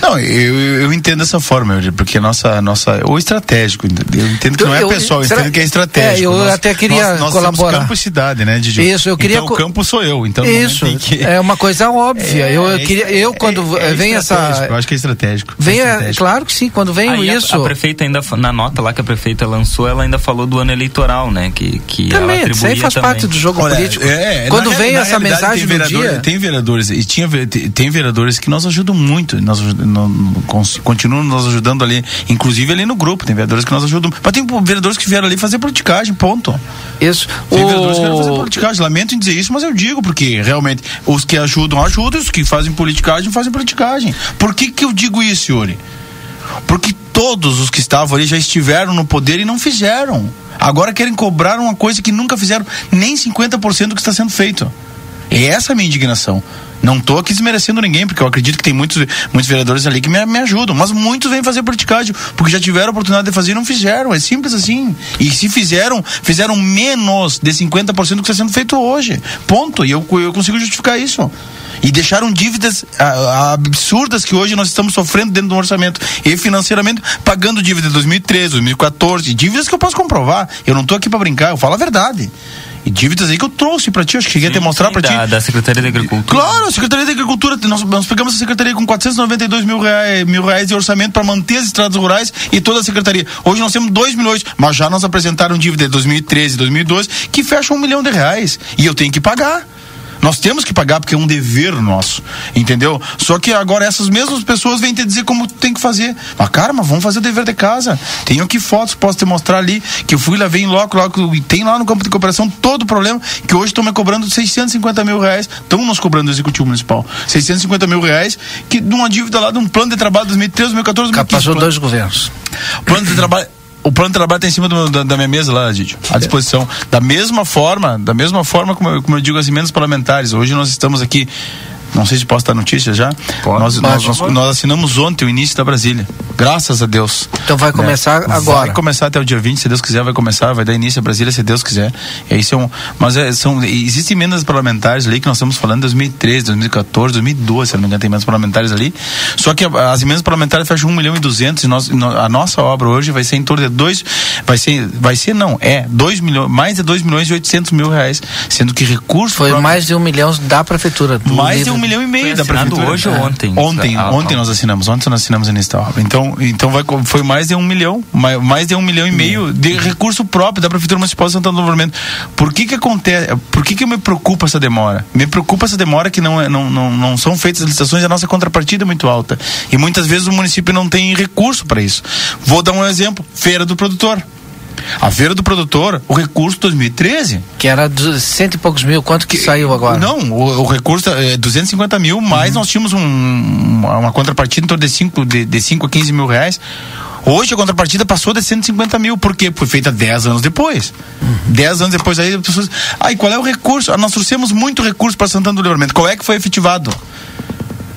Não, eu, eu, entendo dessa forma, Eugênio, porque a nossa, nossa. Ou estratégico, eu entendo que não é Eu- pessoal, eu será- entendo que é estratégico. É, eu Nós- até queria nós, nós colaborar. Temos campo e cidade, né, Didi? Isso, eu queria Então, o campo sou eu, então no Isso, que- é uma coisa óbvia. eu, eu É, queria, eu quando é vem essa. Eu acho que é estratégico. Vem, é a- estratégico. claro que sim, quando vem Aí a- isso. A, prefeita ainda, na nota lá que a prefeita lançou, ela ainda falou do ano eleitoral, né? Que, que ela Também, isso aí faz também. parte do jogo Olha, político. é, quando na vem na essa mensagem tem vereador- dia. Tem vereadores, e tinha, tem tem que nos ajudam muito, nós cons- continuam nos ajudando ali, inclusive ali no grupo, tem vereadores que nos ajudam, mas tem vereadores que vieram ali fazer politicagem, ponto. Isso. Tem O- vereadores que vieram fazer politicagem, lamento em dizer isso, mas eu digo, porque realmente os que ajudam, ajudam, os que fazem politicagem, fazem politicagem. Por que que eu digo isso, Yuri? Porque todos os que estavam ali já estiveram no poder e não fizeram. Agora querem cobrar uma coisa que nunca fizeram nem 50% do que está sendo feito. É essa a minha indignação. Não estou aqui desmerecendo ninguém, porque eu acredito que tem muitos, muitos vereadores ali que me, me ajudam, mas muitos vêm fazer politicagem, porque já tiveram oportunidade de fazer e não fizeram. É simples assim. E se fizeram, fizeram menos de 50% do que está sendo feito hoje. Ponto. E eu, eu consigo justificar isso. E deixaram dívidas absurdas que hoje nós estamos sofrendo dentro do orçamento e financeiramente pagando dívida de 2013, 2014, dívidas que eu posso comprovar. Eu não estou aqui para brincar, eu falo a verdade. E dívidas aí que eu trouxe para ti, acho que cheguei a te mostrar para ti. Da, da Secretaria da Agricultura. Claro, a Secretaria da Agricultura, nós, nós pegamos a Secretaria com 492 mil reais, mil reais de orçamento para manter as estradas rurais e toda a Secretaria. Hoje nós temos 2 milhões, mas já nos apresentaram dívida de 2013 2012 que fecha um milhão de reais. E eu tenho que pagar. Nós temos que pagar porque é um dever nosso, entendeu? Só que agora essas mesmas pessoas vêm te dizer como tem que fazer. Mas cara, mas vamos fazer o dever de casa. Tenho aqui fotos, posso te mostrar ali, que eu fui lá, vem logo, logo, e tem lá no campo de cooperação todo o problema, que hoje estão me cobrando 650 mil reais, estão nos cobrando do Executivo Municipal. 650 mil reais, que de uma dívida lá, de um plano de trabalho de 2013, 2014, 2015. Passou dois governos. o plano de trabalho. O plano de trabalho está em cima do- da, da minha mesa lá, Didi, à disposição. Da mesma forma, da mesma forma como eu, como eu digo as emendas parlamentares. Hoje nós estamos aqui. Não sei se posso dar notícia já. Nós, nós, nós, nós assinamos ontem o início da Brasília. Graças a Deus. Então vai começar agora. Vai começar até o dia 20, se Deus quiser, vai começar, vai dar início a Brasília, se Deus quiser. E aí são, mas é, são, existem emendas parlamentares ali que nós estamos falando em 2013, 2014, 2012, se não me engano, tem emendas parlamentares ali. Só que as emendas parlamentares fecham 1 milhão e 200 e nós, a nossa obra hoje vai ser em torno de 2, vai ser, vai ser não, é 2 milhões, mais de 2 milhões e 800 mil reais, sendo que recurso Foi mais de um milhão da prefeitura. mais de livro. Um milhão e meio da prefeitura. hoje ou É. ontem? Ontem, Ah, ontem ah. nós assinamos, ontem nós assinamos a início. Então, então vai, foi mais de um milhão, mais, mais de um milhão e meio de recurso próprio da prefeitura municipal de Santana do Livramento. Por que que acontece? Por que que me preocupa essa demora? Me preocupa essa demora que não, é, não, não, não são feitas licitações, a nossa contrapartida é muito alta e muitas vezes o município não tem recurso para isso. Vou dar um exemplo: feira do produtor. A feira do produtor, o recurso 2013 Que era cento e poucos mil. Quanto que, saiu agora? não, o, o recurso é 250 mil, mas nós tínhamos um- uma, contrapartida em torno de 5 de, de cinco a 15 mil reais. Hoje a contrapartida passou de 150 mil, por quê? Foi feita 10 anos depois. 10 anos depois aí as pessoas. Ah, e qual é o recurso? Ah, nós trouxemos muito recurso para Santana do Livramento. Qual é que foi efetivado?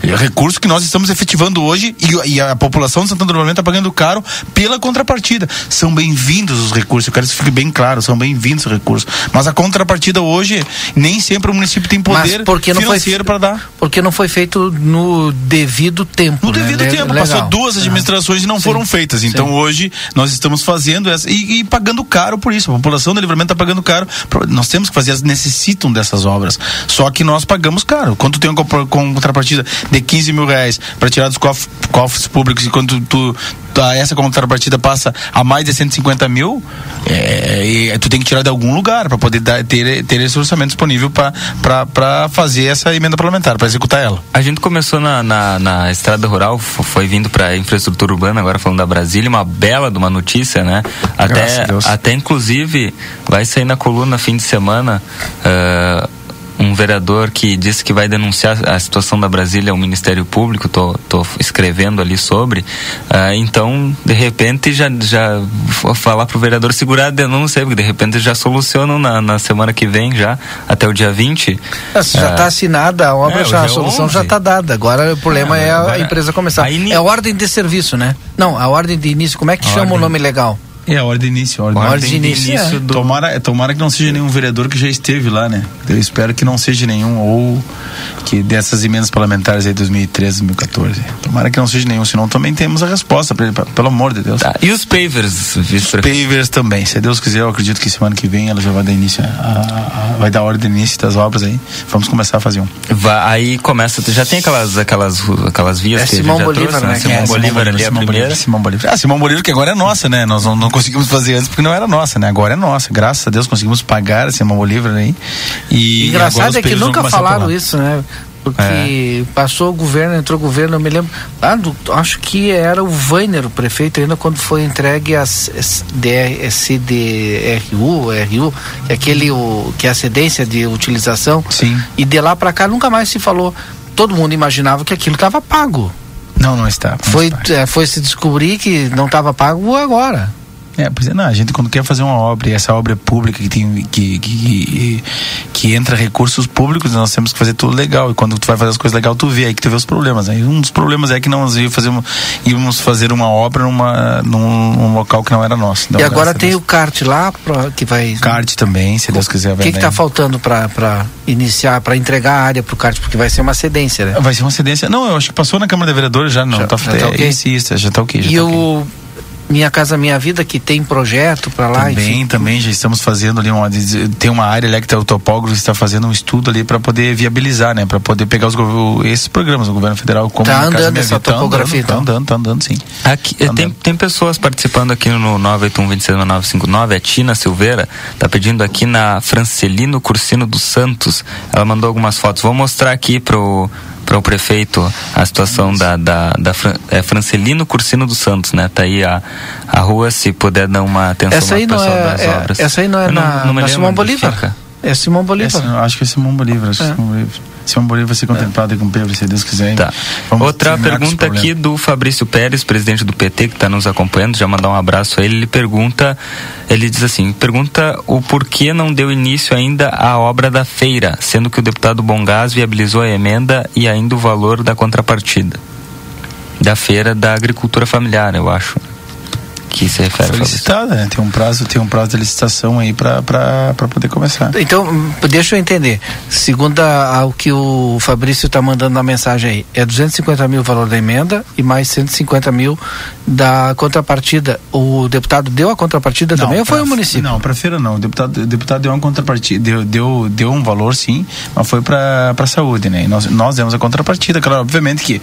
É recurso que nós estamos efetivando hoje e, e a população de Santana do Livramento está pagando caro pela contrapartida. São bem-vindos os recursos, eu quero que isso fique bem claro, são bem-vindos os recursos. Mas a contrapartida hoje, nem sempre o município tem poder Mas porque não foi financeiro para dar. Porque não foi feito no devido tempo. No né? devido Le- tempo, legal. passou duas administrações e não Sim. foram feitas. Então Sim. hoje nós estamos fazendo essa e, e pagando caro por isso. A população do livramento está pagando caro. Nós temos que fazer, elas necessitam dessas obras. Só que nós pagamos caro. Quando tem uma contrapartida de 15 mil reais para tirar dos cof- cofres públicos e quando tu, tá, essa contrapartida passa a mais de 150 mil, é, e tu tem que tirar de algum lugar para poder dar- ter, ter esse orçamento disponível para fazer essa emenda parlamentar, para executar ela. A gente começou na, na, na estrada rural, foi vindo para infraestrutura urbana, agora falando da Brasília, uma bela de uma notícia, né? Até, Deus. até inclusive vai sair na coluna fim de semana. ah, um vereador que disse que vai denunciar a situação da Brasília ao Ministério Público, tô, tô escrevendo ali sobre. Ah, então, de repente, já, já vou falar pro vereador segurar a denúncia, porque de repente já solucionam na, na semana que vem, já, até o dia 20. É, já Ah, está assinada a obra, É, já, a solução 11. já está dada. Agora o problema É, é, a agora- empresa começar. É a ordem de serviço, né? Não, a ordem de início. Como é que A chama o ordem- nome legal? É, a ordem de início. A ordem, Ordem de início, é. Tomara, tomara que não seja nenhum vereador que já esteve lá, né? Eu espero que não seja nenhum, ou que dessas emendas parlamentares aí 2013, 2014. Tomara que não seja nenhum, senão também temos a resposta pra ele, pra- pelo amor de Deus. Tá, E os pavers, vice-prefeito? Pavers também, se Deus quiser, eu acredito que semana que vem ela já vai dar início, a- a- a- vai dar ordem de início das obras aí. Vamos começar a fazer um. Va- aí começa, já tem aquelas, aquelas, aquelas vias É que Simão já Bolívar, trouxe, né? Simão É, Simão Bolívar ali é a Simão primeira. Bolívar, Simão Bolívar. Ah, Simão Bolívar que agora é nossa, né? Nós não, não conseguimos fazer antes porque não era nossa, né? Agora é nossa. Graças a Deus conseguimos pagar a Simão Bolívar aí. E Engraçado é que nunca falaram isso, né? Porque É. passou o governo, entrou o governo, eu me lembro. Ah, do- acho que era o Weiner, o prefeito, ainda quando foi entregue a CDRU, RU, é aquele o, que é a cedência de utilização. Sim. E de lá para cá nunca mais se falou. Todo mundo imaginava que aquilo estava pago. Não, não está. não Foi, está. é, foi se descobrir que não estava pago agora. É, pois é, não, a gente quando quer fazer uma obra e essa obra é pública que tem que, que, que, entra recursos públicos, nós temos que fazer tudo legal. E quando tu vai fazer as coisas legal, tu vê aí que tu vê os problemas. Aí um dos problemas é que nós íamos fazer uma, íamos fazer uma obra numa, num, num local que não era nosso. Então, e agora tem o kart lá pra, que vai. kart também, se Deus quiser O que está faltando para iniciar, para entregar a área para o kart? Porque vai ser uma cedência, né? Vai ser uma cedência. Não, eu acho que passou na Câmara de Vereadores já, não. Já- tá, já tá é, ok? Isso, isso, já tá ok. Já E tá o ok. Minha Casa Minha Vida, que tem projeto para lá, Também, enfim. também já estamos fazendo ali uma tem uma área ali que tá, o topógrafo está fazendo um estudo ali para poder viabilizar, né, para poder pegar os esses programas do governo federal como Tá Minha Casa andando Minha essa Vida, tá topografia, andando, tá então? andando, tá andando sim. Aqui, eh, tem, tem pessoas participando aqui no 981-26-959. A Tina Silveira tá pedindo aqui na Francelino Cursino dos Santos. Ela mandou algumas fotos. Vou mostrar aqui pro para o prefeito a situação da, da, da Fran- é, Francelino Cursino dos Santos, né? Tá aí a, a rua, se puder dar uma atenção Essa aí não pessoal é, das é- obras. essa aí não é Eu na, me na lembro Simão Bolívar. fica. É Simão Bolívar. Essa, acho que é Simão Bolívar, acho que É. Simão Bolívar. Simão Bolívar vai ser contemplado aí com Pedro, se Deus quiser. Tá. Outra pergunta aqui do Fabrício Pérez, presidente do PT, que está nos acompanhando, já mandar um abraço a ele. Ele pergunta, ele diz assim: pergunta o porquê não deu início ainda à obra da feira, sendo que o deputado Bongás viabilizou a emenda e ainda o valor da contrapartida. Da feira da agricultura familiar, eu acho. Que se refere, Foi licitada, né? Tem um prazo, tem um prazo de licitação aí para poder começar. Então, deixa eu entender. Segundo a- ao que o Fabrício está mandando na mensagem aí, é 250 mil o valor da emenda e mais 150 mil da contrapartida. O deputado deu a contrapartida também ou foi pra- o município? Não, para feira não. O deputado, o deputado deu uma contrapartida, deu, deu, deu um valor sim, mas foi para para saúde, né? E nós, nós demos a contrapartida, claro, obviamente que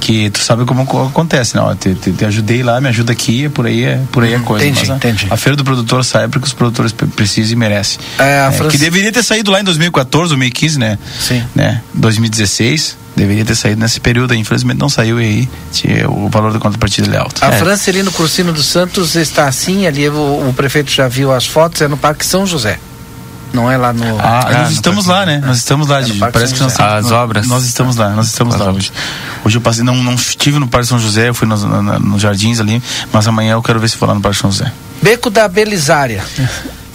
que tu sabe como co- acontece, né? Ó, te, te, te ajudei lá, me ajuda aqui, é por aí é por aí a coisa. entendi, a, entendi. a feira do produtor sai porque os produtores pre- precisam e merecem. É, a É, Que deveria ter saído lá em 2014, 2015, né? Sim. Né? 2016 deveria ter saído nesse período, aí, infelizmente não saiu e aí o valor da contrapartida é alto. A Francelino Cursino dos Santos está assim, ali o, o prefeito já viu as fotos, é no Parque São José. Não é lá no. Ah, nós estamos lá, né? Nós estamos lá, É Parece que nós estamos, As nós- obras. Nós estamos lá, nós estamos lá hoje. Hoje eu passei, não, não estive no Parque São José, eu fui nos, na- nos jardins ali, mas amanhã eu quero ver se vou lá no Parque São José. Beco da Belisária.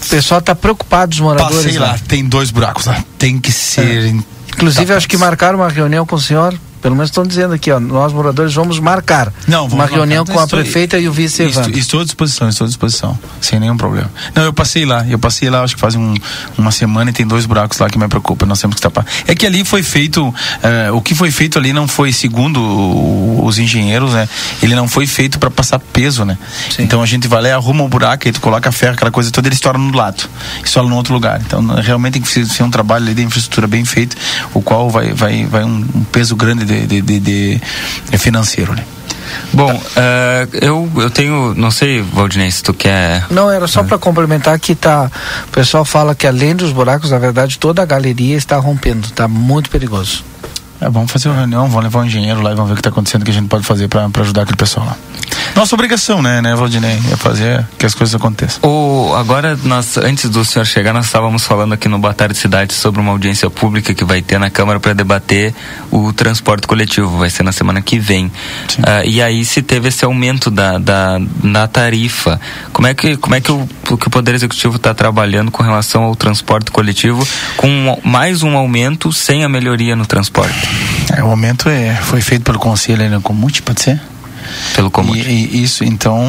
O pessoal está preocupado, os moradores. Passei lá, lá. tem dois buracos lá, tem que ser. Inclusive, acho que marcaram uma reunião com o senhor Pelo menos estão dizendo aqui, ó, nós moradores vamos marcar Não, vamos uma reunião marcar. com a Estou- prefeita e o vice Estou, Evandro. estou à disposição, estou à disposição, sem nenhum problema. Não, eu passei lá, eu passei lá, acho que faz um- uma semana e tem dois buracos lá que me preocupa, nós temos que tapar. É que ali foi feito, eh, o que foi feito ali não foi, segundo o- os engenheiros, né? Ele não foi feito para passar peso, né? Então a gente vai lá, e arruma um buraco, aí tu coloca ferro, aquela coisa toda, ele estoura no lado, estoura no outro lugar. Então realmente tem que ser, ser um trabalho ali de infraestrutura bem feito, o qual vai, vai, vai um, um peso grande de, de, de- de- de financeiro, né? Bom, eh, eu, eu tenho, não sei, Valdinei, se tu quer. Não, era só para complementar que tá. O pessoal fala que além dos buracos, na verdade, toda a galeria está rompendo. Está muito perigoso. É, vamos fazer uma reunião, vamos levar um engenheiro lá e vamos ver o que está acontecendo, o que a gente pode fazer para ajudar aquele pessoal lá. Nossa obrigação, né, né, Valdinei? É fazer que as coisas aconteçam. O, agora, nós, antes do senhor chegar, nós estávamos falando aqui no Boa Tarde Cidade sobre uma audiência pública que vai ter na Câmara para debater o transporte coletivo. Vai ser na semana que vem. Ah, e aí se teve esse aumento da, da, da tarifa. Como é que, como é que o, que o Poder Executivo está trabalhando com relação ao transporte coletivo com mais um aumento sem a melhoria no transporte? É, o aumento é, foi feito pelo conselho aí no Comute, pode ser? Pelo Comute. E, e isso, então,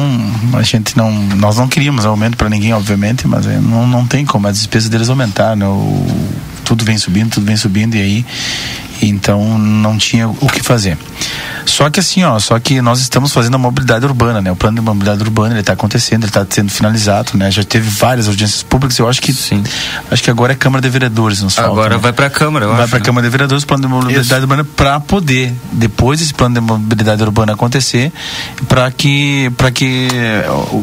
a gente não, nós não queríamos aumento para ninguém, obviamente, mas é, não, não tem como, as despesas deles aumentaram, né? O- tudo vem subindo, tudo vem subindo e aí, então não tinha o que fazer. Só que assim, ó, só que nós estamos fazendo a mobilidade urbana, né? O plano de mobilidade urbana, ele está acontecendo, ele está sendo finalizado, né? Já teve várias audiências públicas, eu acho que sim. Acho que agora é Câmara de Vereadores, nos falta, Agora né? vai para a Câmara, Vai para a né? Câmara de Vereadores, plano de mobilidade urbana, para poder, depois desse plano de mobilidade urbana acontecer, para que, para que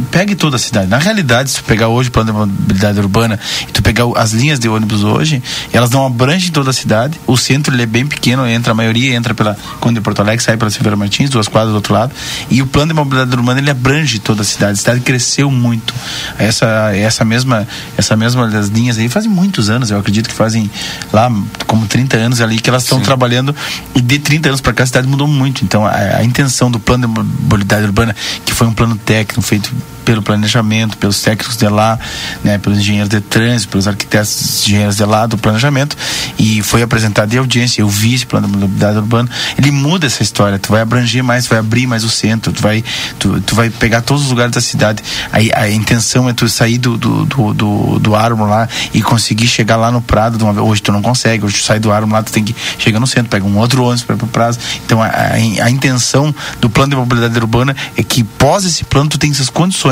pegue toda a cidade. Na realidade, se tu pegar hoje o plano de mobilidade urbana e tu pegar as linhas de ônibus hoje, elas não abrangem toda a cidade. O centro ele é bem pequeno, entra a maioria entra pela Conde de Porto Alegre, sai pela Silveira Martins, duas quadras do outro lado. E o plano de mobilidade urbana ele abrange toda a cidade. A cidade cresceu muito. Essa essa mesma essa mesma das linhas aí fazem muitos anos, eu acredito que fazem lá como 30 anos ali que elas estão trabalhando e de 30 anos para cá a cidade mudou muito. Então a, a intenção do plano de mobilidade urbana, que foi um plano técnico feito pelo planejamento, pelos técnicos de lá, né, pelos engenheiros de trânsito, pelos arquitetos engenheiros de lá do planejamento e foi apresentado em audiência. Eu vi esse plano de mobilidade urbana. Ele muda essa história. Tu vai abranger mais, vai abrir mais o centro, tu vai, tu, tu vai pegar todos os lugares da cidade. Aí a intenção é tu sair do do, do, do, do Armo lá e conseguir chegar lá no Prado de uma vez. Hoje tu não consegue, hoje tu sai do Armo lá, tu tem que chegar no centro, pega um outro ônibus para ir pro Prazo. Então a, a, a intenção do plano de mobilidade urbana é que pós esse plano tu tem essas condições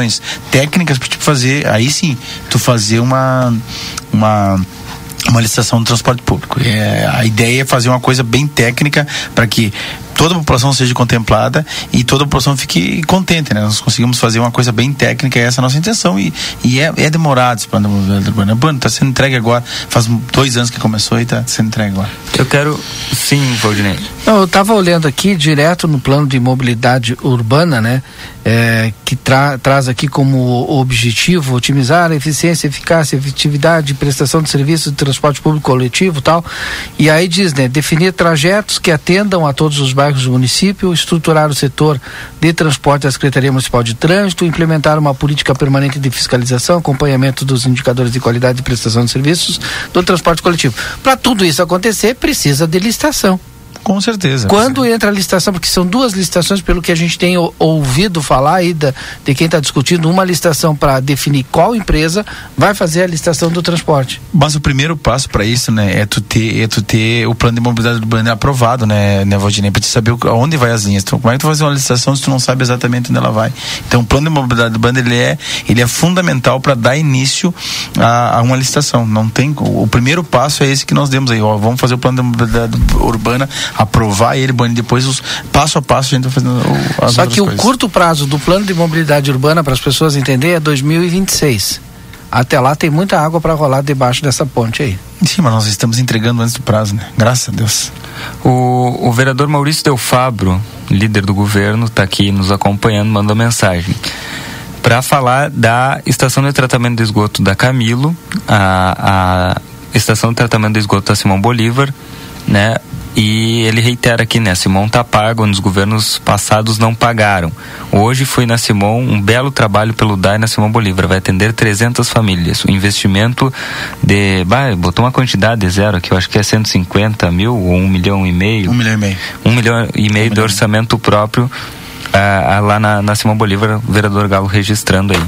técnicas para tu fazer, aí sim, tu fazer uma uma uma licitação do transporte público. É, a ideia é fazer uma coisa bem técnica para que toda a população seja contemplada e toda a população fique contente, né? Nós conseguimos fazer uma coisa bem técnica, essa é a nossa intenção e, e é, é demorado esse plano de mobilidade urbana. Mano, está sendo entregue agora, faz dois anos que começou e está sendo entregue agora. Eu quero, sim, Valdinei. Não, eu estava olhando aqui direto no plano de mobilidade urbana, né? é, que tra- traz aqui como objetivo otimizar a eficiência, eficácia, efetividade, prestação de serviços de transporte público coletivo, e tal. E aí diz, né, definir trajetos que atendam a todos os bairros do município, estruturar o setor de transporte da Secretaria Municipal de Trânsito, implementar uma política permanente de fiscalização, acompanhamento dos indicadores de qualidade de prestação de serviços do transporte coletivo. Para tudo isso acontecer, precisa de licitação. Com certeza. Quando entra a licitação, porque são duas licitações, pelo que a gente tem ouvido falar aí da, de quem está discutindo, uma licitação para definir qual empresa vai fazer a licitação do transporte. Mas o primeiro passo para isso, né, é tu ter, é tu ter o plano de mobilidade urbana aprovado, né, né, Valdinei, para te saber aonde vai as linhas. Então, como é que tu vai fazer uma licitação se tu não sabe exatamente onde ela vai? Então, o plano de mobilidade urbana ele é, ele é fundamental para dar início a, a uma licitação. Não tem, o, o primeiro passo é esse que nós demos aí, ó, vamos fazer o plano de mobilidade urbana, aprovar ele, e depois os passo a passo a gente vai fazendo o, as Só outras que o coisas. curto prazo do plano de mobilidade urbana, para as pessoas entenderem, é 2026. Até lá tem muita água para rolar debaixo dessa ponte aí. Sim, mas nós estamos entregando antes do prazo, né? Graças a Deus. O, o vereador Maurício Del Fabro, líder do governo, está aqui nos acompanhando, mandou mensagem para falar da estação de tratamento de esgoto da Camilo, a, a estação de tratamento de esgoto da Simão Bolívar, né? E ele reitera aqui, né? Simão tá pago, nos governos passados não pagaram. Hoje foi na Simão um belo trabalho pelo DAI na Simão Bolívar. Vai atender 300 famílias. O investimento de. Bah, botou uma quantidade de zero aqui, eu acho que é 150 mil ou um milhão e meio. Um milhão e meio. Um milhão e meio um de orçamento próprio ah, ah, lá na, na Simão Bolívar, o vereador Galo registrando aí.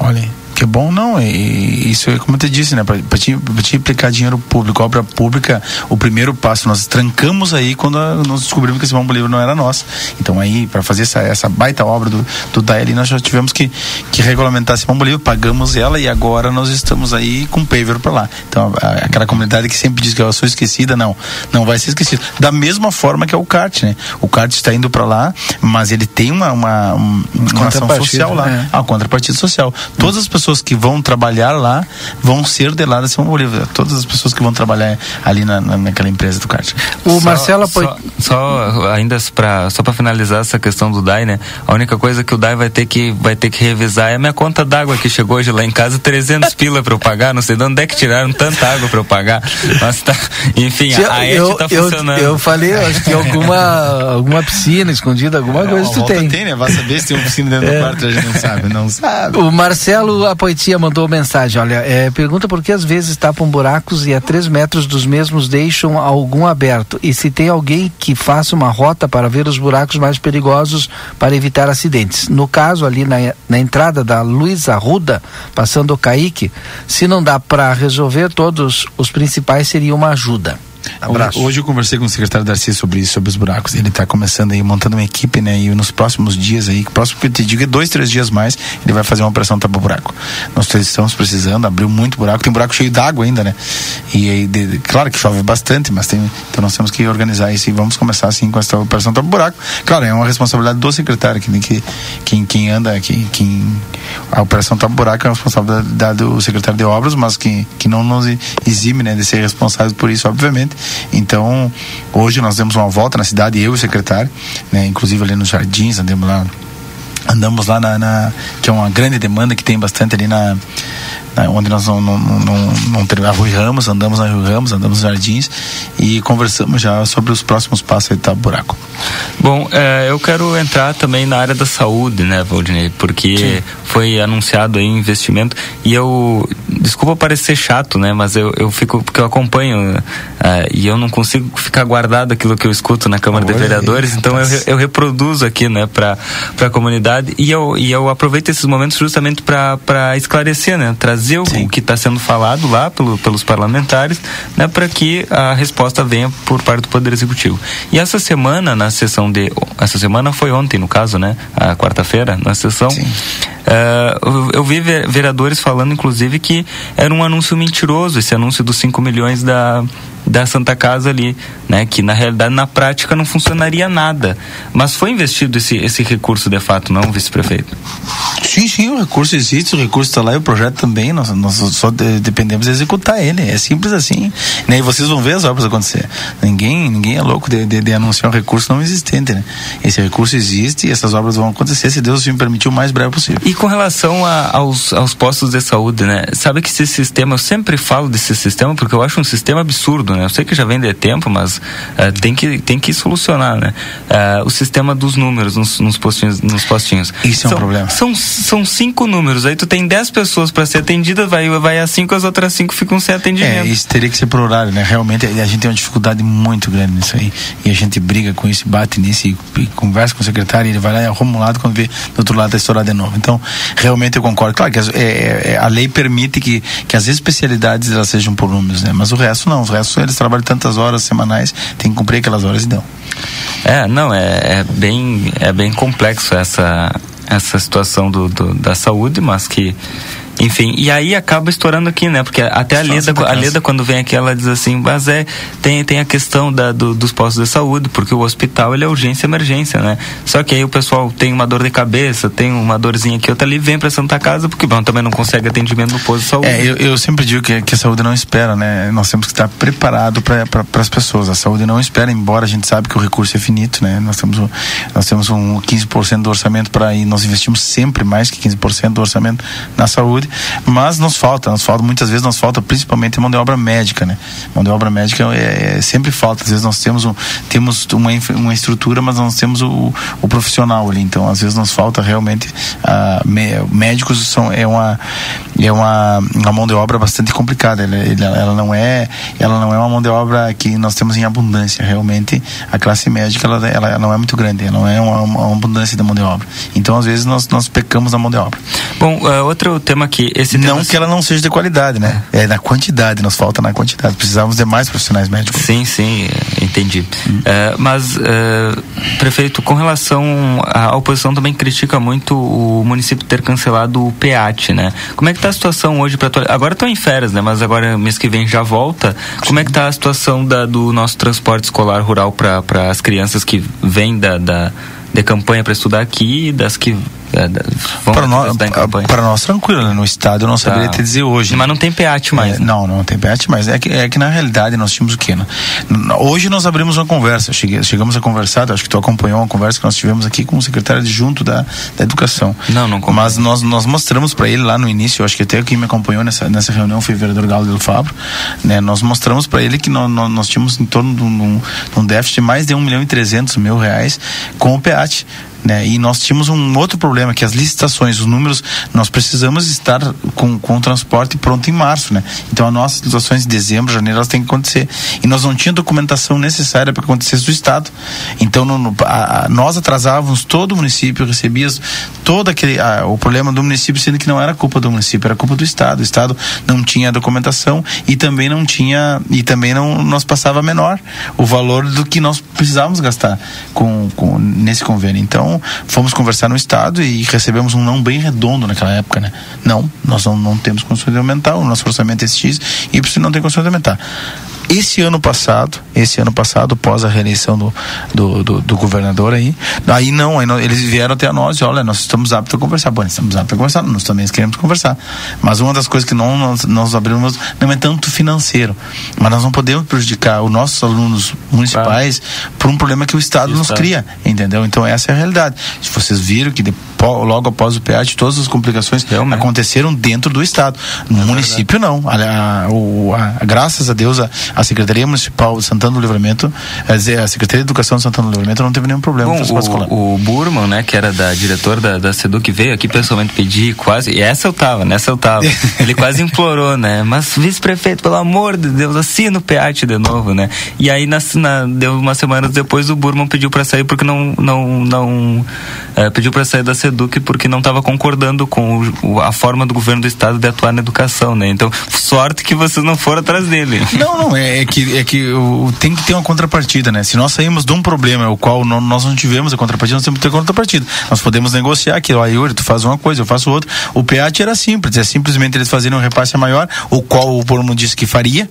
Olha aí que é bom não e isso é como eu te disse né para te, te implicar dinheiro público obra pública o primeiro passo nós trancamos aí quando nós descobrimos que esse Simão Bolívar não era nosso. Então aí para fazer essa, essa baita obra do, do DAE nós já tivemos que, que regulamentar Simão Bolívar pagamos ela e agora nós estamos aí com paver para lá. Então a, aquela comunidade que sempre diz que eu sou esquecida não não vai ser esquecida. Da mesma forma que é o CART né o CART está indo para lá mas ele tem uma uma, uma, uma ação social lá é. ah, contrapartida social. Todas as pessoas pessoas que vão trabalhar lá vão ser de lá da Simão Bolívar. Todas as pessoas que vão trabalhar ali na, na naquela empresa do kart. O só, Marcelo apoio... só, só, ainda para só para finalizar essa questão do DAI, né? A única coisa que o DAI vai ter que vai ter que revisar é a minha conta d'água que chegou hoje lá em casa, *laughs* 300 pila para eu pagar, não sei de onde é que tiraram tanta água para eu pagar. Mas tá, enfim, a, a eu, tá eu, funcionando. Eu falei, acho que alguma alguma piscina escondida, alguma coisa tu tem. tem, né? Vai saber se tem uma piscina dentro é. do quarto, a gente não sabe, não sabe. O Marcelo Apoitia mandou mensagem, olha, é, pergunta por que às vezes tapam buracos e a três metros dos mesmos deixam algum aberto e se tem alguém que faça uma rota para ver os buracos mais perigosos para evitar acidentes. No caso ali na, na entrada da Luiz Arruda, passando o Caique, se não dá para resolver todos os principais seria uma ajuda. Abraço. Hoje eu conversei com o secretário Darcy sobre isso, sobre os buracos. Ele está começando aí, montando uma equipe, né? E nos próximos dias aí, próximo que eu te digo é dois, três dias mais, ele vai fazer uma operação tapa buraco. Nós estamos precisando, abriu muito buraco, tem buraco cheio d'água ainda, né? E aí, de, claro que chove bastante, mas tem, então nós temos que organizar isso e vamos começar assim com essa operação tapa buraco. Claro, é uma responsabilidade do secretário, que, que quem, quem anda, que, quem, a operação tapa buraco é uma responsabilidade do secretário de obras, mas que, que não nos exime, né, de ser responsável por isso, obviamente então, hoje nós demos uma volta na cidade, eu e o secretário, né, inclusive ali nos jardins, andamos lá andamos lá na, na, que é uma grande demanda que tem bastante ali na né, onde nós não, não, não, não temos a Rui Ramos, andamos na Rui Ramos, andamos nos jardins e conversamos já sobre os próximos passos aí tá buraco. Bom, é, eu quero entrar também na área da saúde, né, Valdinei, porque Sim. foi anunciado aí investimento e eu, desculpa parecer chato, né, mas eu, eu fico, porque eu acompanho é, e eu não consigo ficar guardado aquilo que eu escuto na Câmara Oi, de Vereadores, então eu, eu reproduzo aqui, né, para a comunidade e eu, e eu aproveito esses momentos justamente para esclarecer, né, trazer trazer o, o que está sendo falado lá pelo, pelos parlamentares, né, para que a resposta venha por parte do Poder Executivo. E essa semana, na sessão de. Essa semana foi ontem, no caso, né? A quarta-feira, na sessão. Uh, eu vi vereadores falando, inclusive, que era um anúncio mentiroso, esse anúncio dos 5 milhões da, da Santa Casa ali, né? Que na realidade, na prática, não funcionaria nada. Mas foi investido esse, esse recurso de fato, não, vice-prefeito? Sim, sim, o recurso existe, o recurso está lá e o projeto também, nós, nós só de, dependemos de executar ele. É simples assim. Né? E vocês vão ver as obras acontecer. Ninguém, ninguém é louco de, de, de anunciar um recurso não existente, né? Esse recurso existe e essas obras vão acontecer, se Deus me permitir, o mais breve possível. E com relação a, aos, aos postos de saúde, né? Sabe que esse sistema, eu sempre falo desse sistema porque eu acho um sistema absurdo, né? Eu sei que já vem de tempo, mas uh, tem, que, tem que solucionar, né? Uh, o sistema dos números nos, nos, postinhos, nos postinhos. Isso são, é um problema. São, são cinco números, aí tu tem dez pessoas para ser atendida, vai, vai a cinco, as outras cinco ficam sem atendimento. É, isso teria que ser por horário, né? Realmente a gente tem uma dificuldade muito grande nisso aí. E a gente briga com isso, bate nisso e, e conversa com o secretário, e ele vai lá e arruma um lado quando vê do outro lado está estourado de novo. Então, realmente eu concordo. Claro que é, é, a lei permite que, que as especialidades elas sejam por números, né? Mas o resto não. O resto eles trabalham tantas horas semanais, tem que cumprir aquelas horas e não. É, não, é, é, bem, é bem complexo essa, essa situação do, do, da saúde, mas que enfim, e aí acaba estourando aqui, né? Porque até a Leda, a Leda quando vem aqui, ela diz assim, mas é, tem, tem a questão da, do, dos postos de saúde, porque o hospital ele é urgência e emergência, né? Só que aí o pessoal tem uma dor de cabeça, tem uma dorzinha aqui, outra ali, vem pra Santa Casa, porque bom, também não consegue atendimento no posto de saúde. É, eu, eu sempre digo que, que a saúde não espera, né? Nós temos que estar preparado para pra, as pessoas. A saúde não espera, embora a gente sabe que o recurso é finito, né? Nós temos, nós temos um 15% do orçamento para ir, nós investimos sempre mais que 15% do orçamento na saúde mas nos falta, nos falta, muitas vezes nos falta principalmente mão de obra médica, né? Mão de obra médica é, é sempre falta, às vezes nós temos, um, temos uma, uma estrutura, mas nós temos o, o profissional ali, então às vezes nos falta realmente, uh, médicos são, é uma, é uma, uma mão de obra bastante complicada, ela, ela, ela, não é, ela não é uma mão de obra que nós temos em abundância, realmente a classe médica ela, ela não é muito grande, ela não é uma, uma abundância da mão de obra, então às vezes nós, nós pecamos na mão de obra. Bom, uh, outro tema que esse não que ela não seja de qualidade, né? É. é na quantidade, nos falta na quantidade. Precisamos de mais profissionais médicos. Sim, sim, entendi. Hum. Mas, uh, prefeito, com relação à oposição também critica muito o município ter cancelado o PEAT, né? Como é que está a situação hoje para agora estão em férias, né? Mas agora mês que vem já volta. Como é que está a situação da, do nosso transporte escolar rural para as crianças que vêm da, da de campanha para estudar aqui e das que é, para nós, para nós tranquilo, né? no estado eu não saberia tá. te dizer hoje. Mas não tem PEAT mais. É, né? Não, não tem PEAT mais. É que, é que na realidade nós tínhamos o quê? Né? Hoje nós abrimos uma conversa, cheguei, chegamos a conversar, acho que tu acompanhou uma conversa que nós tivemos aqui com o secretário adjunto da, da Educação. Não, não acompanho. Mas nós, nós mostramos para ele lá no início, acho que até quem me acompanhou nessa, nessa reunião foi o vereador Galo del Fabro, né? Nós mostramos para ele que nós, nós, nós, tínhamos em torno de um, de um déficit de mais de um milhão e trezentos mil reais com o PEAT. Né? E nós tínhamos um outro problema, que as licitações, os números, nós precisamos estar com, com o transporte pronto em março, né? Então as nossas licitações de dezembro, janeiro, elas têm que acontecer. E nós não tínhamos documentação necessária para que acontecesse do Estado. Então no, no, a, nós atrasávamos todo o município, recebíamos todo aquele, a, o problema do município, sendo que não era culpa do município, era culpa do Estado. O Estado não tinha documentação e também não tinha, e também não nós passava menor o valor do que nós precisávamos gastar com, com nesse convênio. Então então, fomos conversar no Estado e recebemos um não bem redondo naquela época, né? Não, nós não, não temos condições de aumentar, o nosso orçamento é X e isso não tem condições de aumentar. Esse ano passado, esse ano passado, pós a reeleição do, do, do, do governador aí, aí não, aí eles vieram até nós e olha, nós estamos aptos a conversar. Bom, estamos aptos a conversar, nós também queremos conversar. Mas uma das coisas que não nós, nós abrimos não é tanto financeiro, mas nós não podemos prejudicar os nossos alunos municipais claro. por um problema que o Estado Isso, nos cria, entendeu? Então essa é a realidade. Se vocês viram que depois, logo após o PEAT, todas as complicações Realmente. aconteceram dentro do Estado. No é município verdade. não. A, a, a, graças a Deus a, a Secretaria Municipal de Santana do Livramento, a Secretaria de Educação de Santana do Livramento não teve nenhum problema Bom, o, o Burman, né, que era da diretor da, da SEDUC, veio aqui pessoalmente pedir quase, e essa eu tava, nessa eu tava. *laughs* Ele quase implorou, né? Mas vice-prefeito, pelo amor de Deus, assina o PEAT de novo, né? E aí, na, na, deu umas semanas depois, o Burman pediu para sair porque não, não, não é, pediu para sair da SEDUC porque não estava concordando com o, a forma do governo do estado de atuar na educação, né? Então, sorte que vocês não foram atrás dele. Não, não, é, é que, é que o, tem que ter uma contrapartida, né? Se nós saímos de um problema, o qual não, nós não tivemos a contrapartida, nós temos que ter contrapartida. Nós podemos negociar aquilo, ó, Yuri, tu faz uma coisa, eu faço outra. O PEAT era simples, é simplesmente eles fazerem um repasse maior, o qual o Pormo disse que faria,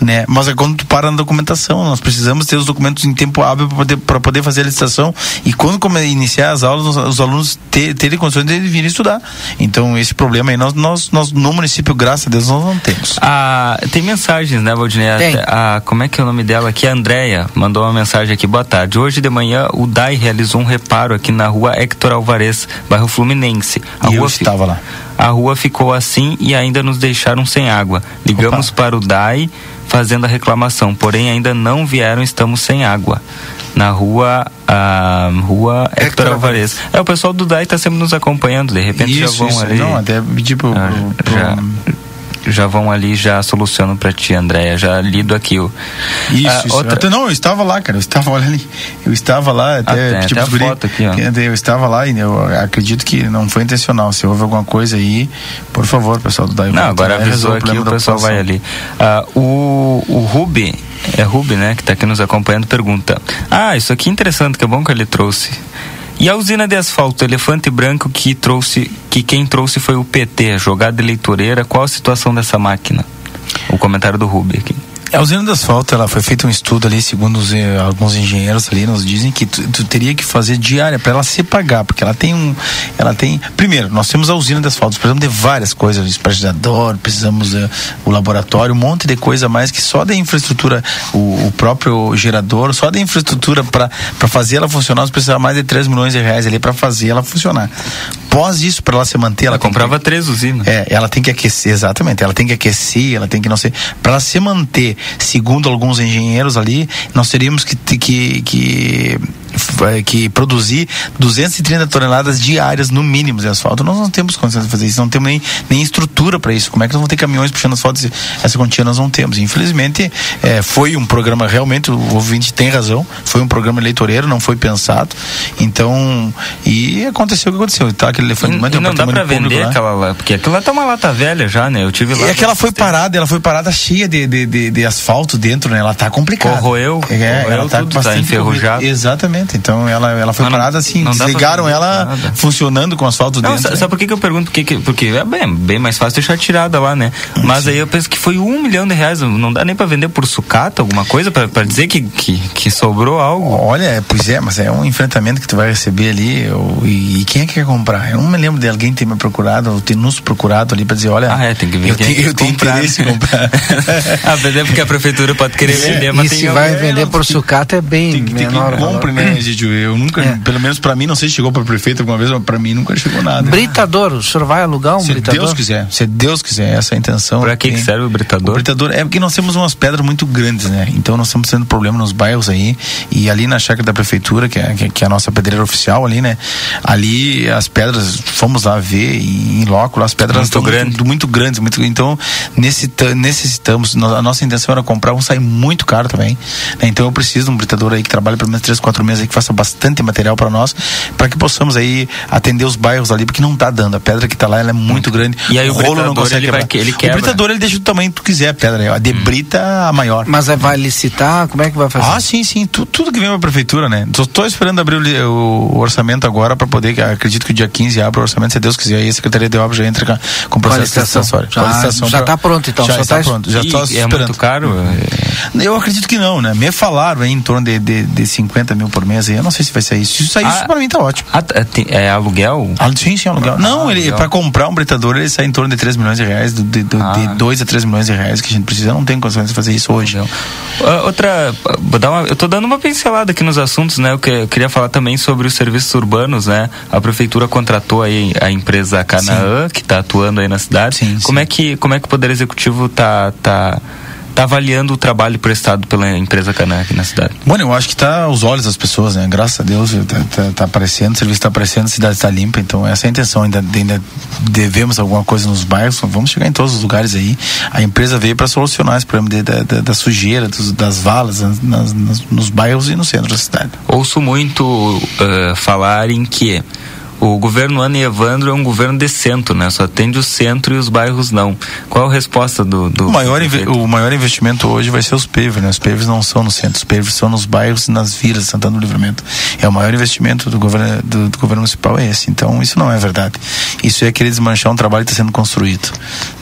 né? Mas é quando tu para na documentação, nós precisamos ter os documentos em tempo hábil para poder, poder fazer a licitação e quando iniciar as aulas, os, os alunos ter, terem condições de vir estudar. Então, esse problema aí, nós, nós, nós no município, graças a Deus, nós não temos. Ah, tem mensagens, né, Valdinei? A, como é que é o nome dela aqui? A Andréia mandou uma mensagem aqui. Boa tarde. Hoje de manhã, o DAI realizou um reparo aqui na rua Hector Alvarez, bairro Fluminense. A e rua eu estava lá. A rua ficou assim e ainda nos deixaram sem água. Ligamos Opa. para o DAI fazendo a reclamação, porém ainda não vieram, estamos sem água na rua a rua Hector, Hector Alvarez. É, o pessoal do DAI está sempre nos acompanhando, de repente isso, já vão isso. ali. Não, até tipo. Ah, já, já vão ali já solucionam para ti, Andréia. Já lido aqui o. Isso, ah, isso. Outra... Até, não, eu estava lá, cara. Eu estava ali. Eu estava lá até. Ah, tipo, até a foto aqui, ó. Eu estava lá e eu acredito que não foi intencional. Se houve alguma coisa aí, por favor, pessoal do DAI. Não, agora avisou aqui, o pessoal vai ali. Ah, o, o Rubi é Rubi, né, que está aqui nos acompanhando, pergunta: Ah, isso aqui é interessante, que é bom que ele trouxe. E a usina de asfalto Elefante Branco que trouxe, que quem trouxe foi o PT, jogada eleitoreira, qual a situação dessa máquina? O comentário do Rubi aqui. A usina de asfalto, ela foi feito um estudo ali, segundo os, eh, alguns engenheiros ali, nos dizem que tu, tu teria que fazer diária para ela se pagar, porque ela tem um, ela tem, primeiro, nós temos a usina de asfalto, precisamos de várias coisas, espargidador, precisamos uh, o laboratório, um monte de coisa mais que só da infraestrutura, o, o próprio gerador, só da infraestrutura para fazer ela funcionar, nós precisamos mais de 3 milhões de reais ali para fazer ela funcionar. Após isso, para ela se manter, ela, ela comprava que, três usinas. É, ela tem que aquecer, exatamente. Ela tem que aquecer, ela tem que não sei. Para ela se manter, segundo alguns engenheiros ali, nós teríamos que, que, que que produzir 230 toneladas diárias no mínimo de asfalto. Nós não temos condições de fazer isso, não temos nem, nem estrutura para isso. Como é que nós vamos ter caminhões puxando asfalto? Essa quantia nós não temos. Infelizmente, é, foi um programa realmente, o ouvinte tem razão, foi um programa eleitoreiro, não foi pensado. Então, e aconteceu o que aconteceu. Tá aquele elefante e, e não dá para vender aquela lá, porque aquela tá uma lata velha já, né? Eu tive lá. E é que ela foi parada, ela foi parada cheia de, de, de, de asfalto dentro, né? Ela tá complicada. Corroeu, é, corroeu ela tá tudo, tá enferrujada. Exatamente. Então ela, ela foi parada assim, desligaram ela nada. funcionando com asfalto não, dentro. Sabe por que, que eu pergunto? Porque, porque é bem, bem mais fácil deixar tirada lá, né? Mas Sim. aí eu penso que foi um milhão de reais, não dá nem para vender por sucata alguma coisa, para dizer que, que, que, sobrou algo. Olha, pois é, mas é um enfrentamento que tu vai receber ali. Eu, e, e, quem é que quer comprar? Eu não me lembro de alguém ter me procurado, ou ter nos procurado ali para dizer, olha. Ah, é, tem que ver. Eu, tenho, eu tenho interesse em comprar. *laughs* ah, mas é porque a prefeitura pode querer é, vender, mas e se vai vender por sucata é bem tem, menor. Tem que compre, né, Egidio? Eu nunca, é. pelo menos para mim, não sei se chegou para prefeito alguma vez, mas para mim nunca chegou nada. Britador, o senhor vai alugar um se britador? Se Deus quiser, se Deus quiser, essa é a intenção. Para que, que serve o britador? O britador é porque nós temos umas pedras muito grandes, né? Então nós estamos tendo problema nos bairros aí e ali na chácara da prefeitura, que é, que é a nossa pedreira oficial ali, né? Ali as pedras, fomos lá ver em loco, as pedras muito estão grande. muito, muito grandes, muito, então necessitamos, a nossa intenção era comprar, vão sair muito caro também, né? Então eu preciso de um britador aí que trabalhe pelo menos 3, 4 meses aí, que faça bastante material para nós, para que possamos aí atender os bairros ali, porque não tá dando, a pedra que tá lá ela é muito, muito. grande. E aí o, o rolo não consegue ele, vai, ele quebra. O britador ele deixa do tamanho que tu quiser a pedra, a debrita hum. a maior. Mas vai licitar, como é que vai fazer? Ah, sim, sim, tu, tudo que vem pra prefeitura, né? Tô, tô esperando abrir o, o, orçamento agora para poder, acredito que o dia 15 abre o orçamento, se Deus quiser, aí a Secretaria de Obras já entra com, com o processo licitatório. Já, já tá pronto então, já está tá pronto, já estou esperando. É muito caro? Eu acredito que não, né? Me falaram aí em torno de, de, de 50 mil por mês, eu não sei se vai ser isso. Se sair ah, isso, para mim tá ótimo. Ah, é aluguel? Ah, sim, sim, aluguel. Ah, não, ele para comprar um britador ele sai em torno de 3 milhões de reais, de, de, ah. de 2 a 3 milhões de reais que a gente precisa. Eu não tem condições de fazer isso hoje. Uh, outra, vou dar uma, eu tô dando uma pincelada aqui nos assuntos, né? Eu, que, eu queria falar também sobre os serviços urbanos, né? A prefeitura contratou aí a empresa Canaã, sim. que está atuando aí na cidade. Sim, como sim. é que como é que o poder executivo tá tá está avaliando o trabalho prestado pela empresa aqui na cidade? Bom, eu acho que está aos olhos das pessoas, né? Graças a Deus está tá, tá aparecendo, o serviço está aparecendo, a cidade está limpa, então essa é a intenção. Ainda, ainda devemos alguma coisa nos bairros, vamos chegar em todos os lugares aí. A empresa veio para solucionar esse problema de, da, da, da, sujeira, dos, das valas nas, nas, nos bairros e no centro da cidade. Ouço muito uh, falar em que o governo Ana e Evandro é um governo de centro, né? Só atende o centro e os bairros não. Qual a resposta do. do o, maior o maior investimento hoje vai ser os PEVs, né? Os PEVs não são no centro, os PEVs são nos bairros e nas vilas, Santana do Livramento. É o maior investimento do governo, do, do, governo municipal é esse. Então, isso não é verdade. Isso é querer desmanchar um trabalho que está sendo construído.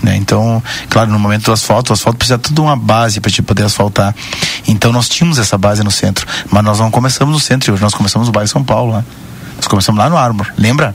Né? Então, claro, no momento do asfalto, o asfalto precisa de toda uma base para te poder asfaltar. Então, nós tínhamos essa base no centro, mas nós não começamos no centro hoje, nós começamos no bairro São Paulo, né? Nós começamos lá no Armor, lembra?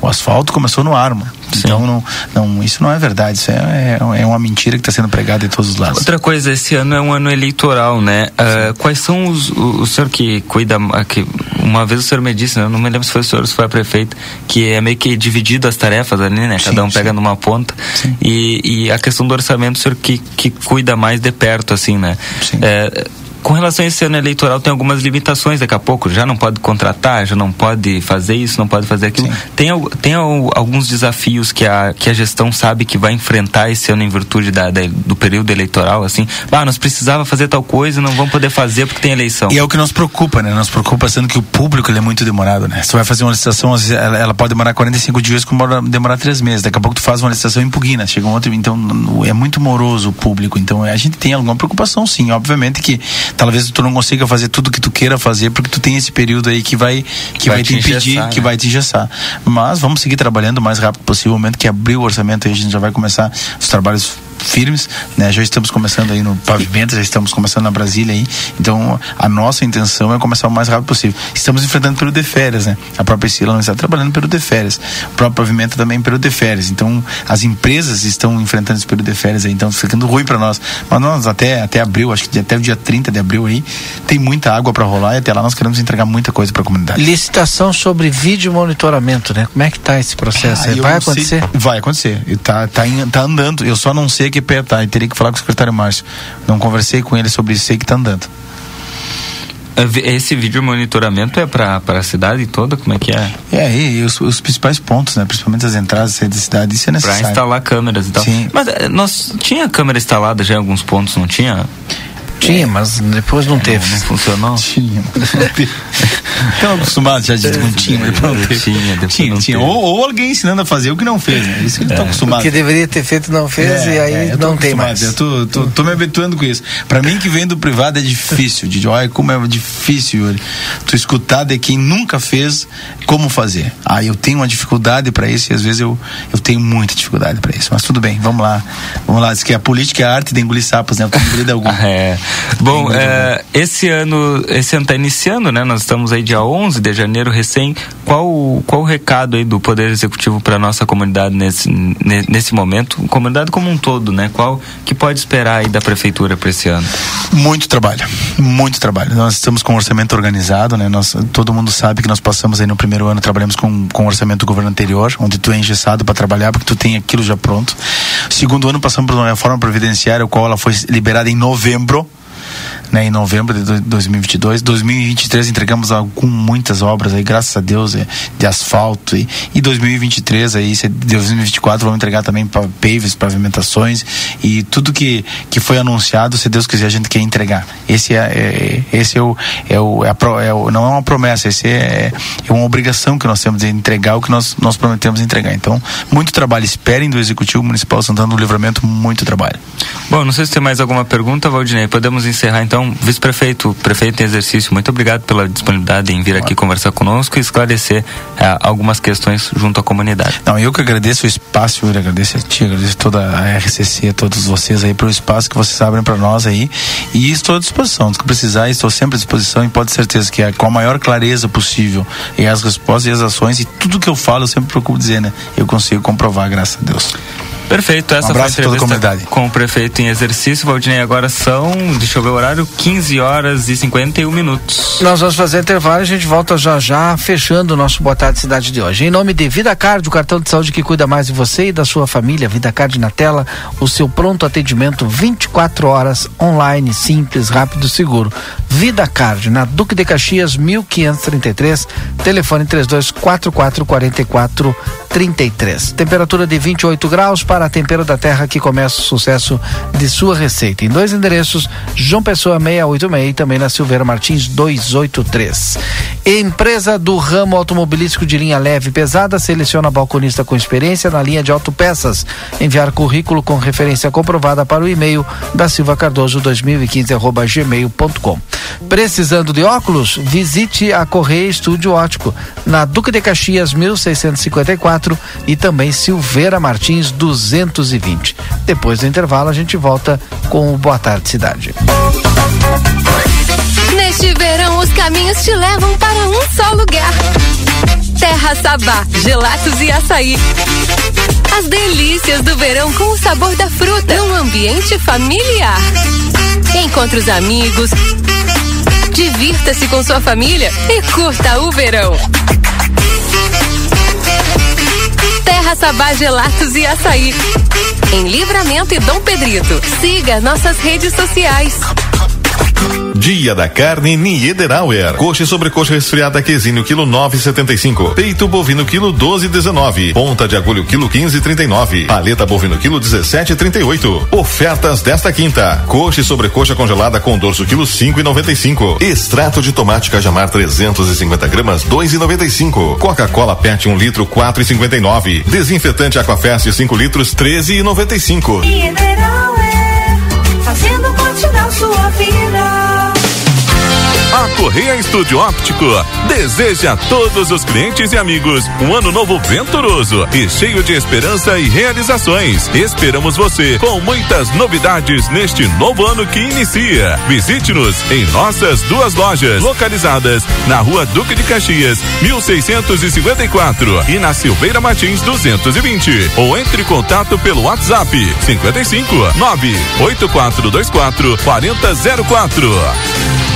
O asfalto começou no Armor. Sim. Então, não, não, isso não é verdade, isso é, é, é uma mentira que está sendo pregada de todos os lados. Outra coisa, esse ano é um ano eleitoral, né? Uh, quais são os. O, o, senhor que cuida. Que uma vez o senhor me disse, né? não me lembro se foi o senhor ou se foi a prefeita, que é meio que dividido as tarefas ali, né? Cada sim, um pega sim. numa ponta. E, e a questão do orçamento, o senhor que, que cuida mais de perto, assim, né? Sim. É, com relação a esse ano eleitoral, tem algumas limitações daqui a pouco. Já não pode contratar, já não pode fazer isso, não pode fazer aquilo. Tem, tem alguns desafios que a, que a gestão sabe que vai enfrentar esse ano em virtude da, da, do período eleitoral, assim. Ah, nós precisava fazer tal coisa, não vamos poder fazer porque tem eleição. E é o que nos preocupa, né? Nos preocupa sendo que o público é muito demorado, né? Você vai fazer uma licitação, ela, ela pode demorar 45 dias, como demorar 3 meses. Daqui a pouco tu faz uma licitação em chega um outro. Então, é muito moroso o público. Então, a gente tem alguma preocupação, sim. Obviamente que talvez tu não consiga fazer tudo que tu queira fazer, porque tu tem esse período aí que vai, que vai, vai te, impedir, engessar, que né? vai te engessar. Mas vamos seguir trabalhando o mais rápido possível. No momento que abrir o orçamento, a gente já vai começar os trabalhos firmes, né? Já estamos começando aí no pavimento, já estamos começando na Brasília aí. Então, a nossa intenção é começar o mais rápido possível. Estamos enfrentando período de férias, né? A própria Sila está trabalhando período de férias. O próprio pavimento também período de férias. Então, as empresas estão enfrentando esse período de férias aí, então tá ficando ruim para nós. Mas nós até até abril, acho que até o dia 30 de abril aí, tem muita água para rolar e até lá nós queremos entregar muita coisa para a comunidade. Licitação sobre vídeo monitoramento, né? Como é que tá esse processo? Ah, Vai não sei- acontecer? vai acontecer. Tá, tá, em- tá andando. Eu só não sei que pé tá. E teria que falar com o secretário Márcio. Não conversei com ele sobre isso, sei que tá andando. Esse vídeo monitoramento é para a cidade toda? Como é que é? É, e, os, os principais pontos, né? Principalmente as entradas e saídas da cidade, isso é Para necessário. instalar câmeras e tal. Sim. Mas eh, nós tinha câmera instalada já em alguns pontos, não tinha? Tinha, mas depois não teve. Não funcionou? Tinha. Estão *laughs* acostumados já de não tinha, mas não teve. Tinha, depois Tinha, não tinha. teve. Ou, ou alguém ensinando a fazer o que não fez, né? Isso que eles estão O acostumados. que deveria ter feito não fez e aí tô não tem acostumado, mais. Eu tô, tô, tô me habituando com isso. Pra mim que vem do privado é difícil, de olha como é difícil, Yuri. Tu escutar de quem nunca fez como fazer. Ah, eu tenho uma dificuldade pra isso e às vezes eu, eu tenho muita dificuldade pra isso. Mas tudo bem, vamos lá. Vamos lá. Diz que a política é a arte de engolir sapos, né? Eu tenho engolido *laughs* algum. É. Bom, é, esse ano, esse ano tá iniciando, né? Nós estamos aí dia 11 de janeiro recém. Qual qual o recado aí do Poder Executivo para nossa comunidade nesse ne- nesse momento? Comunidade como um todo, né? Qual que pode esperar aí da prefeitura para esse ano? Muito trabalho, muito trabalho. Nós estamos com um orçamento organizado, né? Nós, todo mundo sabe que nós passamos aí no primeiro ano, trabalhamos com, com o orçamento do governo anterior, onde tu é engessado para trabalhar, porque tu tem aquilo já pronto. Segundo ano, passamos por uma reforma previdenciária, o qual ela foi liberada em novembro. Né, em novembro de do- 2022, 2023 entregamos com muitas obras aí, graças a Deus, é, de asfalto e, e 2023 aí, se- 2024 vamos entregar também paves, pavimentações e tudo que que foi anunciado, se Deus quiser a gente quer entregar. Esse é, é- esse é o, é o, é a é o- não é uma promessa, esse é, é uma obrigação que nós temos de entregar o que nós nós prometemos entregar. Então, muito trabalho, esperem do executivo municipal Santana do Livramento, muito trabalho. Bom, não sei se tem mais alguma pergunta, Valdinei. Podemos encerrar então. Vice-prefeito, prefeito em exercício, muito obrigado pela disponibilidade em vir aqui conversar conosco e esclarecer eh, algumas questões junto à comunidade. Não, eu que agradeço o espaço, eu agradeço a ti, agradeço toda a RCC, todos vocês aí pelo espaço que vocês abrem para nós aí. E estou à disposição, se precisar, estou sempre à disposição e pode ter certeza que é com a maior clareza possível e as respostas e as ações e tudo que eu falo eu sempre procuro dizer, né? Eu consigo comprovar, graças a Deus. Perfeito, essa Um abraço foi a a toda a entrevista comunidade. com o prefeito em exercício. Valdinei, agora são, deixa eu ver o horário, 15 horas e 51 minutos. Nós vamos fazer intervalo e a gente volta já já, fechando o nosso Boa Tarde Cidade de hoje. Em nome de Vida Card, o cartão de saúde que cuida mais de você e da sua família. Vida Card na tela, o seu pronto atendimento 24 horas, online, simples, rápido, seguro. Vida Card, na Duque de Caxias, 1533, telefone 324444 33. Temperatura de 28 graus para a tempero da terra que começa o sucesso de sua receita. Em dois endereços, João Pessoa 686 e também na Silveira Martins 283. Empresa do ramo automobilístico de linha leve e pesada seleciona balconista com experiência na linha de autopeças. Enviar currículo com referência comprovada para o e-mail da Silva Cardoso 2015 arroba gmail.com. Precisando de óculos? Visite a Correia Estúdio Ótico na Duque de Caxias 1654 e também Silveira Martins 220. Depois do intervalo a gente volta com o Boa Tarde Cidade. Neste verão, os caminhos te levam para um só lugar. Terra Sabá, gelatos e açaí. As delícias do verão com o sabor da fruta num ambiente familiar. Encontre os amigos, divirta-se com sua família e curta o verão. Sabá Gelatos e Açaí. Em Livramento e Dom Pedrito. Siga nossas redes sociais. Dia da carne Niederauer. Coxa e sobrecoxa resfriada quesinho quilo 9,75. Peito bovino quilo 12,19. Ponta de agulho quilo 15,39. Paleta bovino quilo 17,38. Ofertas desta quinta. Coxa e sobrecoxa congelada com dorso quilo 5,95. Extrato de tomate cajamar 350 gramas 2,95. Coca-Cola PET 1 litro 4,59. Desinfetante Aquafest 5 litros 13,95. Mineral é fazendo continuar sua vida. Correia Estúdio Óptico deseja a todos os clientes e amigos um ano novo venturoso e cheio de esperança e realizações. Esperamos você com muitas novidades neste novo ano que inicia. Visite-nos em nossas duas lojas localizadas na Rua Duque de Caxias, 1654 e na Silveira Martins 220 ou entre em contato pelo WhatsApp 55 98424 4004.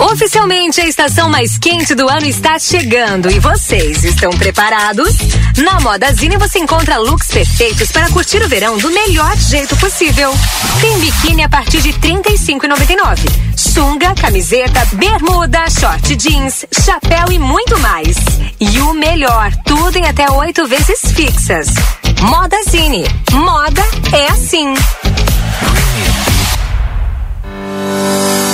Oficialmente, a estação mais quente do ano está chegando e vocês estão preparados? Na Modazine você encontra looks perfeitos para curtir o verão do melhor jeito possível. Tem biquíni a partir de R$ 35,99. Sunga, camiseta, bermuda, short jeans, chapéu e muito mais. E o melhor, tudo em até oito vezes fixas. Modazine. Moda é assim.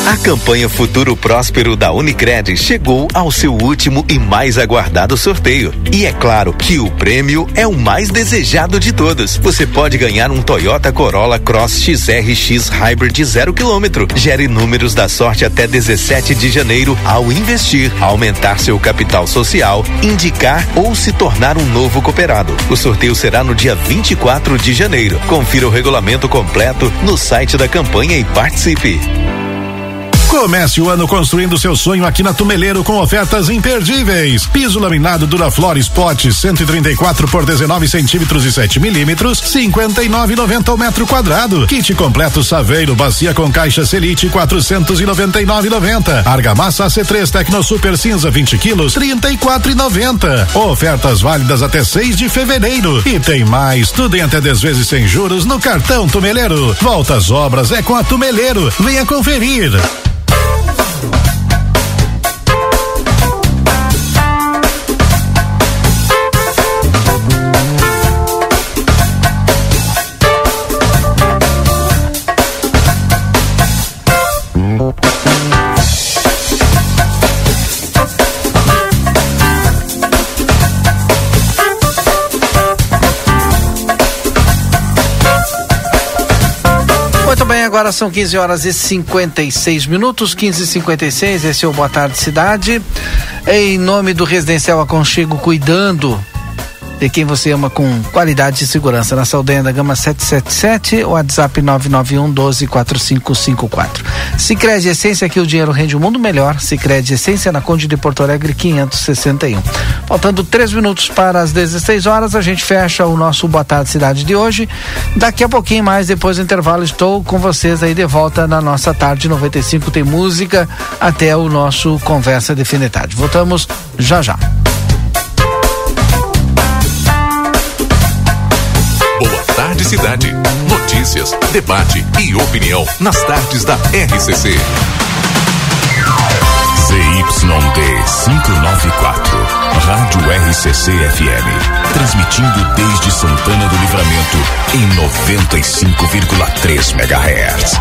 A campanha Futuro Próspero da Unicred chegou ao seu último e mais aguardado sorteio. E é claro que o prêmio é o mais desejado de todos. Você pode ganhar um Toyota Corolla Cross XRX Hybrid 0 km. Gere números da sorte até 17 de janeiro ao investir, aumentar seu capital social, indicar ou se tornar um novo cooperado. O sorteio será no dia 24 de janeiro. Confira o regulamento completo no site da campanha e participe. Comece o ano construindo seu sonho aqui na Tumeleiro com ofertas imperdíveis. Piso laminado Duraflor Spot 134 por 19 centímetros e 7 milímetros, 59,90 o metro quadrado. Kit completo Saveiro, bacia com caixa Selite 499,90. Argamassa C3 Tecno Super Cinza 20 quilos, 34,90. Ofertas válidas até 6 de fevereiro. E tem mais, tudo em até 10 vezes sem juros no cartão Tumeleiro. Volta às obras é com a Tumeleiro. Venha conferir. Muito bem, agora são 15 horas e 56 minutos, 15 e 56 esse é o Boa Tarde Cidade. Em nome do Residencial Aconchego, cuidando de quem você ama com qualidade e segurança. Na Saldanha da Gama 777, WhatsApp 991 12 4554. Sicredi Essência, que o dinheiro rende o um mundo melhor. Sicredi Essência na Conde de Porto Alegre 561. Faltando três minutos para as 16 horas, a gente fecha o nosso Boa Tarde Cidade de hoje. Daqui a pouquinho mais, depois do intervalo, estou com vocês aí de volta na nossa tarde 95. Tem música até o nosso Conversa de. Voltamos já já. Tarde Cidade. Notícias, debate e opinião nas tardes da RCC. ZYD 594, Rádio RCC FM. Transmitindo desde Santana do Livramento em 95,3 MHz.